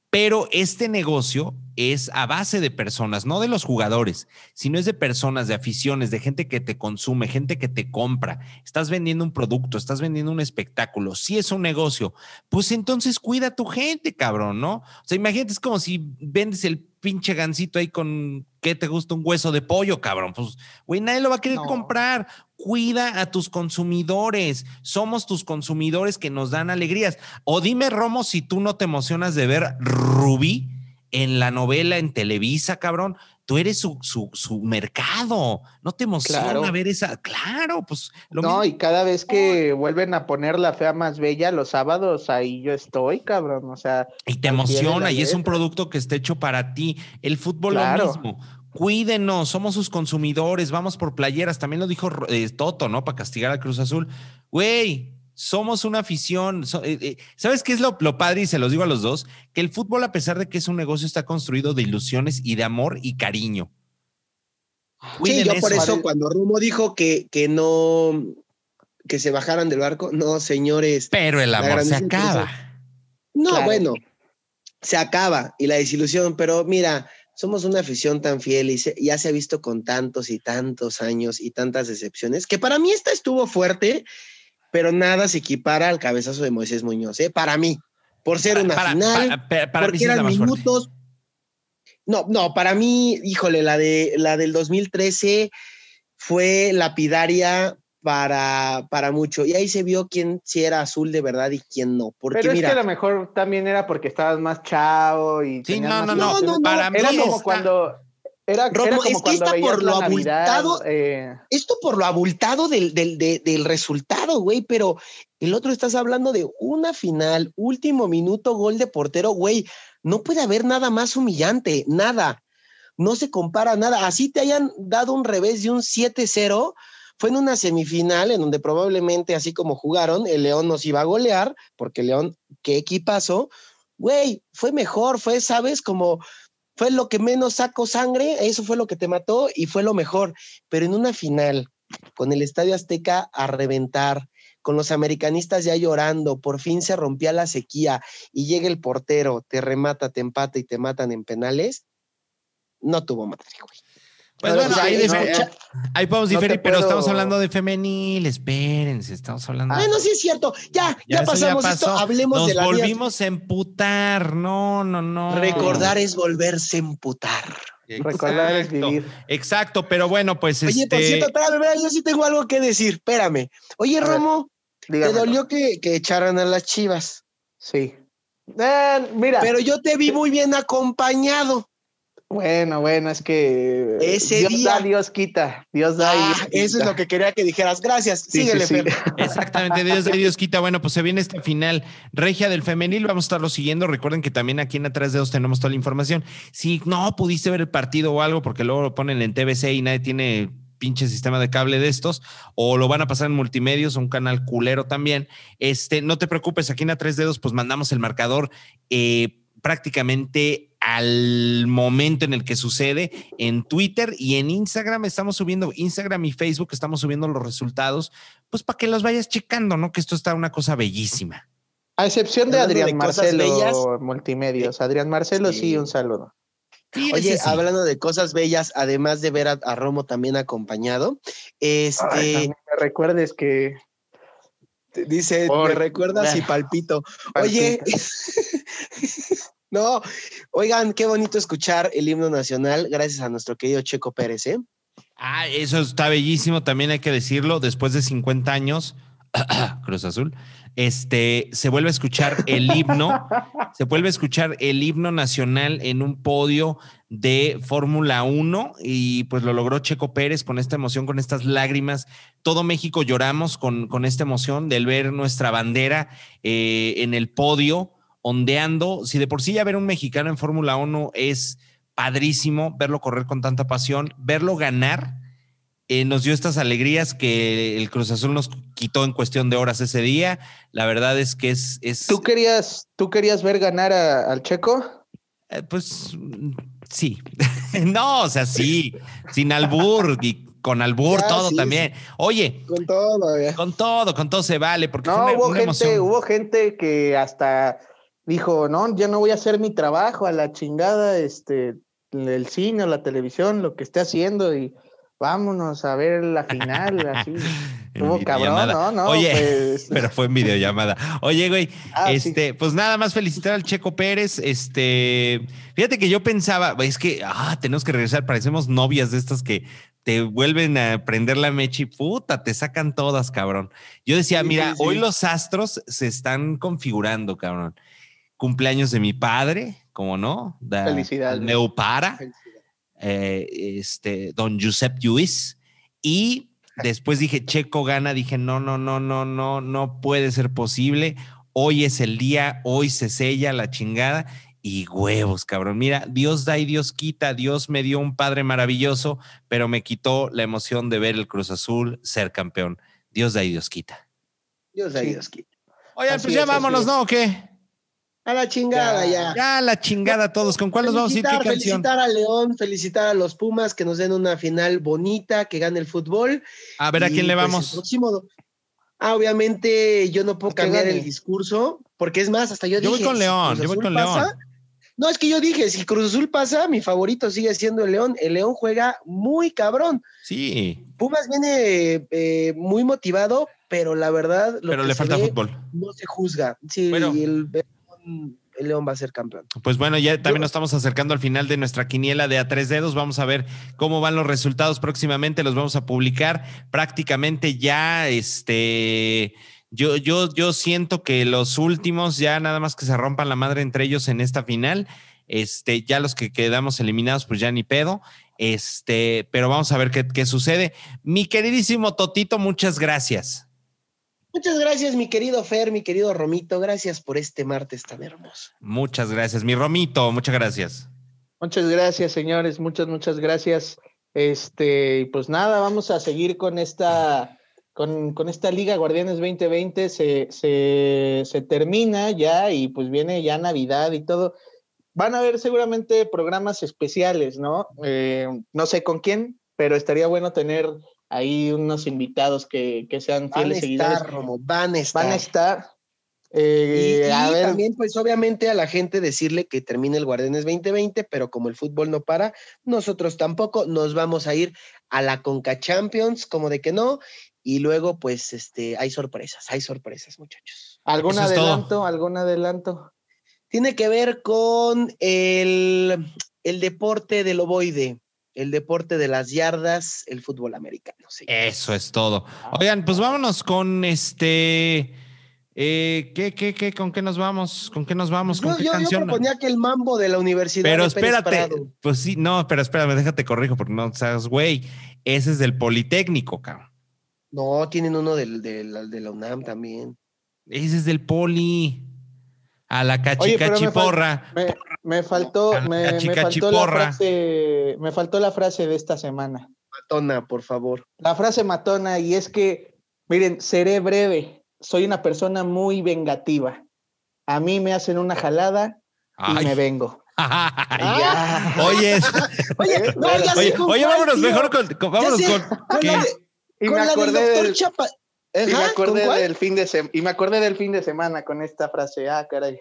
Pero este negocio es a base de personas, no de los jugadores, sino es de personas, de aficiones, de gente que te consume, gente que te compra. Estás vendiendo un producto, estás vendiendo un espectáculo. Si es un negocio, pues entonces cuida a tu gente, cabrón, ¿no? O sea, imagínate, es como si vendes el pinche gancito ahí con, ¿qué te gusta? Un hueso de pollo, cabrón. Pues, güey, nadie lo va a querer comprar. Cuida a tus consumidores. Somos tus consumidores que nos dan alegrías. O dime, Romo, si tú no te emocionas de ver Rubí en la novela en Televisa, cabrón. Tú eres su, su, mercado. No te emociona ver esa. Claro, pues. no, y cada vez que vuelven a poner la fea más bella los sábados, ahí yo estoy, cabrón. O sea. Y te emociona y es un producto que está hecho para ti. El fútbol lo mismo. Cuídenos, somos sus consumidores, vamos por playeras. También lo dijo eh, Toto, ¿no? Para castigar a Cruz Azul. Güey, somos una afición. Eh, eh, ¿Sabes qué es lo, padre? Y se los digo a los dos, que el fútbol, a pesar de que es un negocio, está construido de ilusiones y de amor y cariño. sí, yo por eso cuando Rumo dijo que, que no, que se bajaran del barco, no, señores. Pero el amor se acaba. No, bueno, se acaba y la desilusión, pero mira, somos una afición tan fiel y ya se ha visto con tantos y tantos años y tantas decepciones, que para mí esta estuvo fuerte pero nada se equipara al cabezazo de Moisés Muñoz, ¿eh? para mí, por ser una final, para, porque eran minutos. No, no, para mí, híjole, la, de, la del 2013 fue lapidaria para, para mucho. Y ahí se vio quién sí era azul de verdad y quién no. Porque, Pero es que a lo mejor también era porque estabas más chavo y. Sí, no, no, no, no, Para mí era como cuando era, como es que por lo abultado, eh. esto por lo abultado del, del, del resultado, güey, pero el otro estás hablando de una final, último minuto, gol de portero, güey, no puede haber nada más humillante, nada, no se compara nada, así te hayan dado un revés de un 7-0, fue en una semifinal en donde probablemente así como jugaron, el León nos iba a golear, porque León, qué equipazo, güey, fue mejor, fue, sabes, como fue lo que menos sacó sangre, eso fue lo que te mató y fue lo mejor. Pero en una final, con el Estadio Azteca a reventar, con los americanistas ya llorando, por fin se rompía la sequía y llega el portero, te remata, te empata y te matan en penales, no tuvo madre, güey. Pues bueno, ahí, podemos diferir, pero estamos hablando de femenil, espérense, estamos hablando. Bueno, sí es cierto, ya, ya, pasamos esto, hablemos de la Nos volvimos a emputar, no, no, no. Recordar es volverse a emputar. Recordar es vivir. Exacto, pero bueno, pues Oye, por este cierto, espérame, yo sí tengo algo que decir, espérame. Oye, Romo, ¿te dolió que, que echaran a las chivas? Sí. Eh, mira. Pero yo te vi muy bien acompañado. Bueno, bueno, es que ese Dios día, da, Dios quita, Dios da. Ah, eso es lo que quería que dijeras. Gracias. Síguele, Exactamente, Dios da, Dios quita. Bueno, pues se viene esta final regia del femenil. Vamos a estarlo siguiendo. Recuerden que también aquí en Atrás de Dos tenemos toda la información. Si no pudiste ver el partido o algo, porque luego lo ponen en TBC y nadie tiene pinche sistema de cable de estos, o lo van a pasar en multimedios, un canal culero también. Este, no te preocupes, aquí en a tres dedos, pues mandamos el marcador eh, prácticamente al momento en el que sucede en Twitter y en Instagram estamos subiendo, Instagram y Facebook estamos subiendo los resultados, pues para que los vayas checando, ¿no? Que esto está una cosa bellísima. A excepción de Adrián Marcelo Multimedios. Adrián Marcelo, sí, un saludo. Oye, hablando de cosas bellas, además de ver a, Romo también acompañado, este. me recuerdes que. Dice, me recuerdas y palpito. Oye, No, oigan, qué bonito escuchar el himno nacional gracias a nuestro querido Checo Pérez, ¿eh? Ah, eso está bellísimo, también hay que decirlo, después de 50 años, Cruz Azul, este, se vuelve a escuchar el himno, se vuelve a escuchar el himno nacional en un podio de Fórmula 1 y pues lo logró Checo Pérez con esta emoción, con estas lágrimas. Todo México lloramos con, con esta emoción del ver nuestra bandera eh, en el podio ondeando. Si de por sí ya ver un mexicano en Fórmula 1 es padrísimo, verlo correr con tanta pasión, verlo ganar, eh, nos dio estas alegrías que el Cruz Azul nos quitó en cuestión de horas ese día. La verdad es que es... es ¿Tú, querías, ¿Tú querías ver ganar al Checo? Eh, pues sí. no, o sea, sí, sin albur y con albur, todo también. Oye. Con todo, Con todo, con todo se vale. Porque no, hubo, gente, hubo gente que hasta dijo, no, ya no voy a hacer mi trabajo a la chingada, este, el cine o la televisión, lo que esté haciendo y vámonos a ver la final, así. Cabrón, ¿no? no Oye, pues, pero fue en videollamada. Oye, güey, Ah, sí. este, pues nada más felicitar al Checo Pérez. Este, fíjate que yo pensaba, es que ah, tenemos que regresar, parecemos novias de estas que te vuelven a prender la mecha y puta, te sacan todas, cabrón. Yo decía, Sí, mira, sí. hoy los astros se están configurando, cabrón. Cumpleaños de mi padre, como no, da, Felicidades. meu para eh, este, don Giuseppe Lluís. Y después dije, Checo gana. Dije, no, no, no, no, no, no puede ser posible. Hoy es el día, hoy se sella la chingada. Y huevos, cabrón. Mira, Dios da y Dios quita. Dios me dio un padre maravilloso, pero me quitó la emoción de ver el Cruz Azul ser campeón. Dios da y Dios quita. Dios Sí. ahí, Dios quita. Oye, Así pues ya vámonos. ¿no? ¿O qué? A la chingada ya. Ya la chingada todos. ¿Con cuál nos vamos a ir? ¿Qué Felicitar, canción? felicitar a León, felicitar a los Pumas que nos den una final bonita, que gane el fútbol. A ver a quién le pues, el vamos. próximo- Ah, obviamente yo no puedo cambiar el discurso, porque es más, hasta yo, Yo voy dije. con León, yo voy con León. No, es que yo dije, si Cruz Azul pasa, mi favorito sigue siendo el León. El León juega muy cabrón. Sí, Pumas viene eh, muy motivado, pero la verdad, lo pero que le falta ve fútbol. no se juzga. Sí, Bueno. y el, León- el León va a ser campeón. Pues bueno, ya también nos estamos acercando al final de nuestra quiniela de a tres dedos. Vamos a ver cómo van los resultados próximamente. Los vamos a publicar prácticamente ya. Este, yo, yo, yo siento que los últimos ya nada más que se rompan la madre entre ellos en esta final. Este, ya los que quedamos eliminados, pues ya ni pedo. Este, pero vamos a ver qué, qué sucede. Mi queridísimo Totito, muchas gracias. Muchas gracias, mi querido Fer, mi querido Romito. Gracias por este martes tan hermoso. Muchas gracias. Mi Romito, muchas gracias. Muchas gracias, señores. Muchas, muchas gracias. Este, pues nada, vamos a seguir con esta, con, con esta Liga Guardianes 2020. Se, se, se termina ya y pues viene ya Navidad y todo. Van a haber seguramente programas especiales, ¿no? Eh, no sé con quién, pero estaría bueno tener ahí unos invitados que, que sean Van a fieles seguidores. estar, Romo, van a estar. Van a estar. Y, Eh, y a ver, también, pues obviamente a la gente decirle que termine el Guardianes 2020, pero como el fútbol no para, nosotros tampoco nos vamos a ir a la Conca Champions, como de que no, y luego pues este hay sorpresas, hay sorpresas, muchachos. ¿algún eso adelanto? ¿Algún adelanto? Tiene que ver con el, el deporte del ovoide, el deporte de las yardas, el fútbol americano. sí. Eso es todo. Oigan, pues vámonos con este. eh, ¿qué, qué, qué, ¿Con qué nos vamos? ¿Con qué nos vamos? ¿Con Yo, qué yo- yo canción? proponía que el mambo de la Universidad pero de espérate. Pues sí, no, pero espérame, déjate corrijo porque no seas güey. Ese es del Politécnico, cabrón. No, tienen uno del, del- de la UNAM también. Ese es del Poli. A la me fal- cachicachiporra. Me, me faltó, me, me faltó la chiporra. frase, me faltó la frase de esta semana. Matona, por favor. La frase matona, y es que, miren, seré breve, soy una persona muy vengativa. A mí me hacen una jalada y Ay. me vengo. Ya. Oye, Oye, no, ya oye, oye, vámonos tío. mejor con, con- vámonos con. La con del doctor del, Chapa. Y me Ajá, ¿con acordé del fin de sem- y me acordé del fin de semana con esta frase. Ah, caray.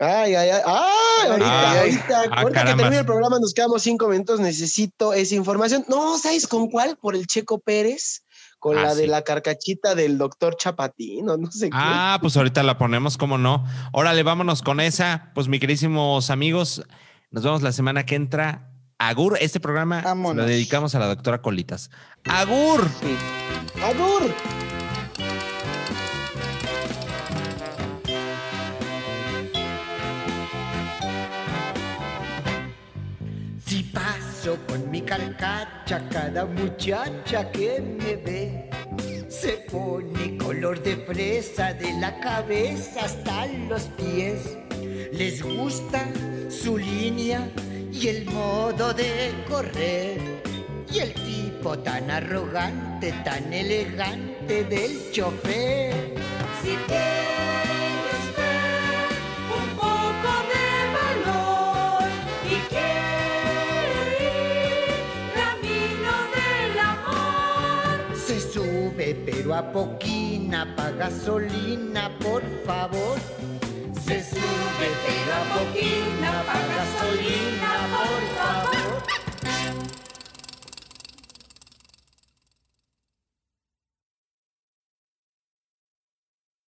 Ay, ay, ay. Ay, ahorita, Ah, ahorita. ah, ahorita que termine el programa, nos quedamos cinco minutos. Necesito esa información. No, ¿sabes con cuál? Por el Checo Pérez, con Ah, la de la carcachita del doctor Chapatino, no sé Ah, pues ahorita la ponemos, ¿cómo no? Órale, vámonos con esa. Pues, mi queridísimos amigos, nos vemos la semana que entra. Agur, este programa lo dedicamos a la doctora Colitas. Agur. Sí. ¡Agur! Mi carcacha, cada muchacha que me ve se pone color de fresa de la cabeza hasta los pies. Les gusta su línea y el modo de correr. Y el tipo tan arrogante, tan elegante del chofer. Si tienes pero a poquina, pa' gasolina, por favor. Se sube, pero a poquina, pa' gasolina, por favor.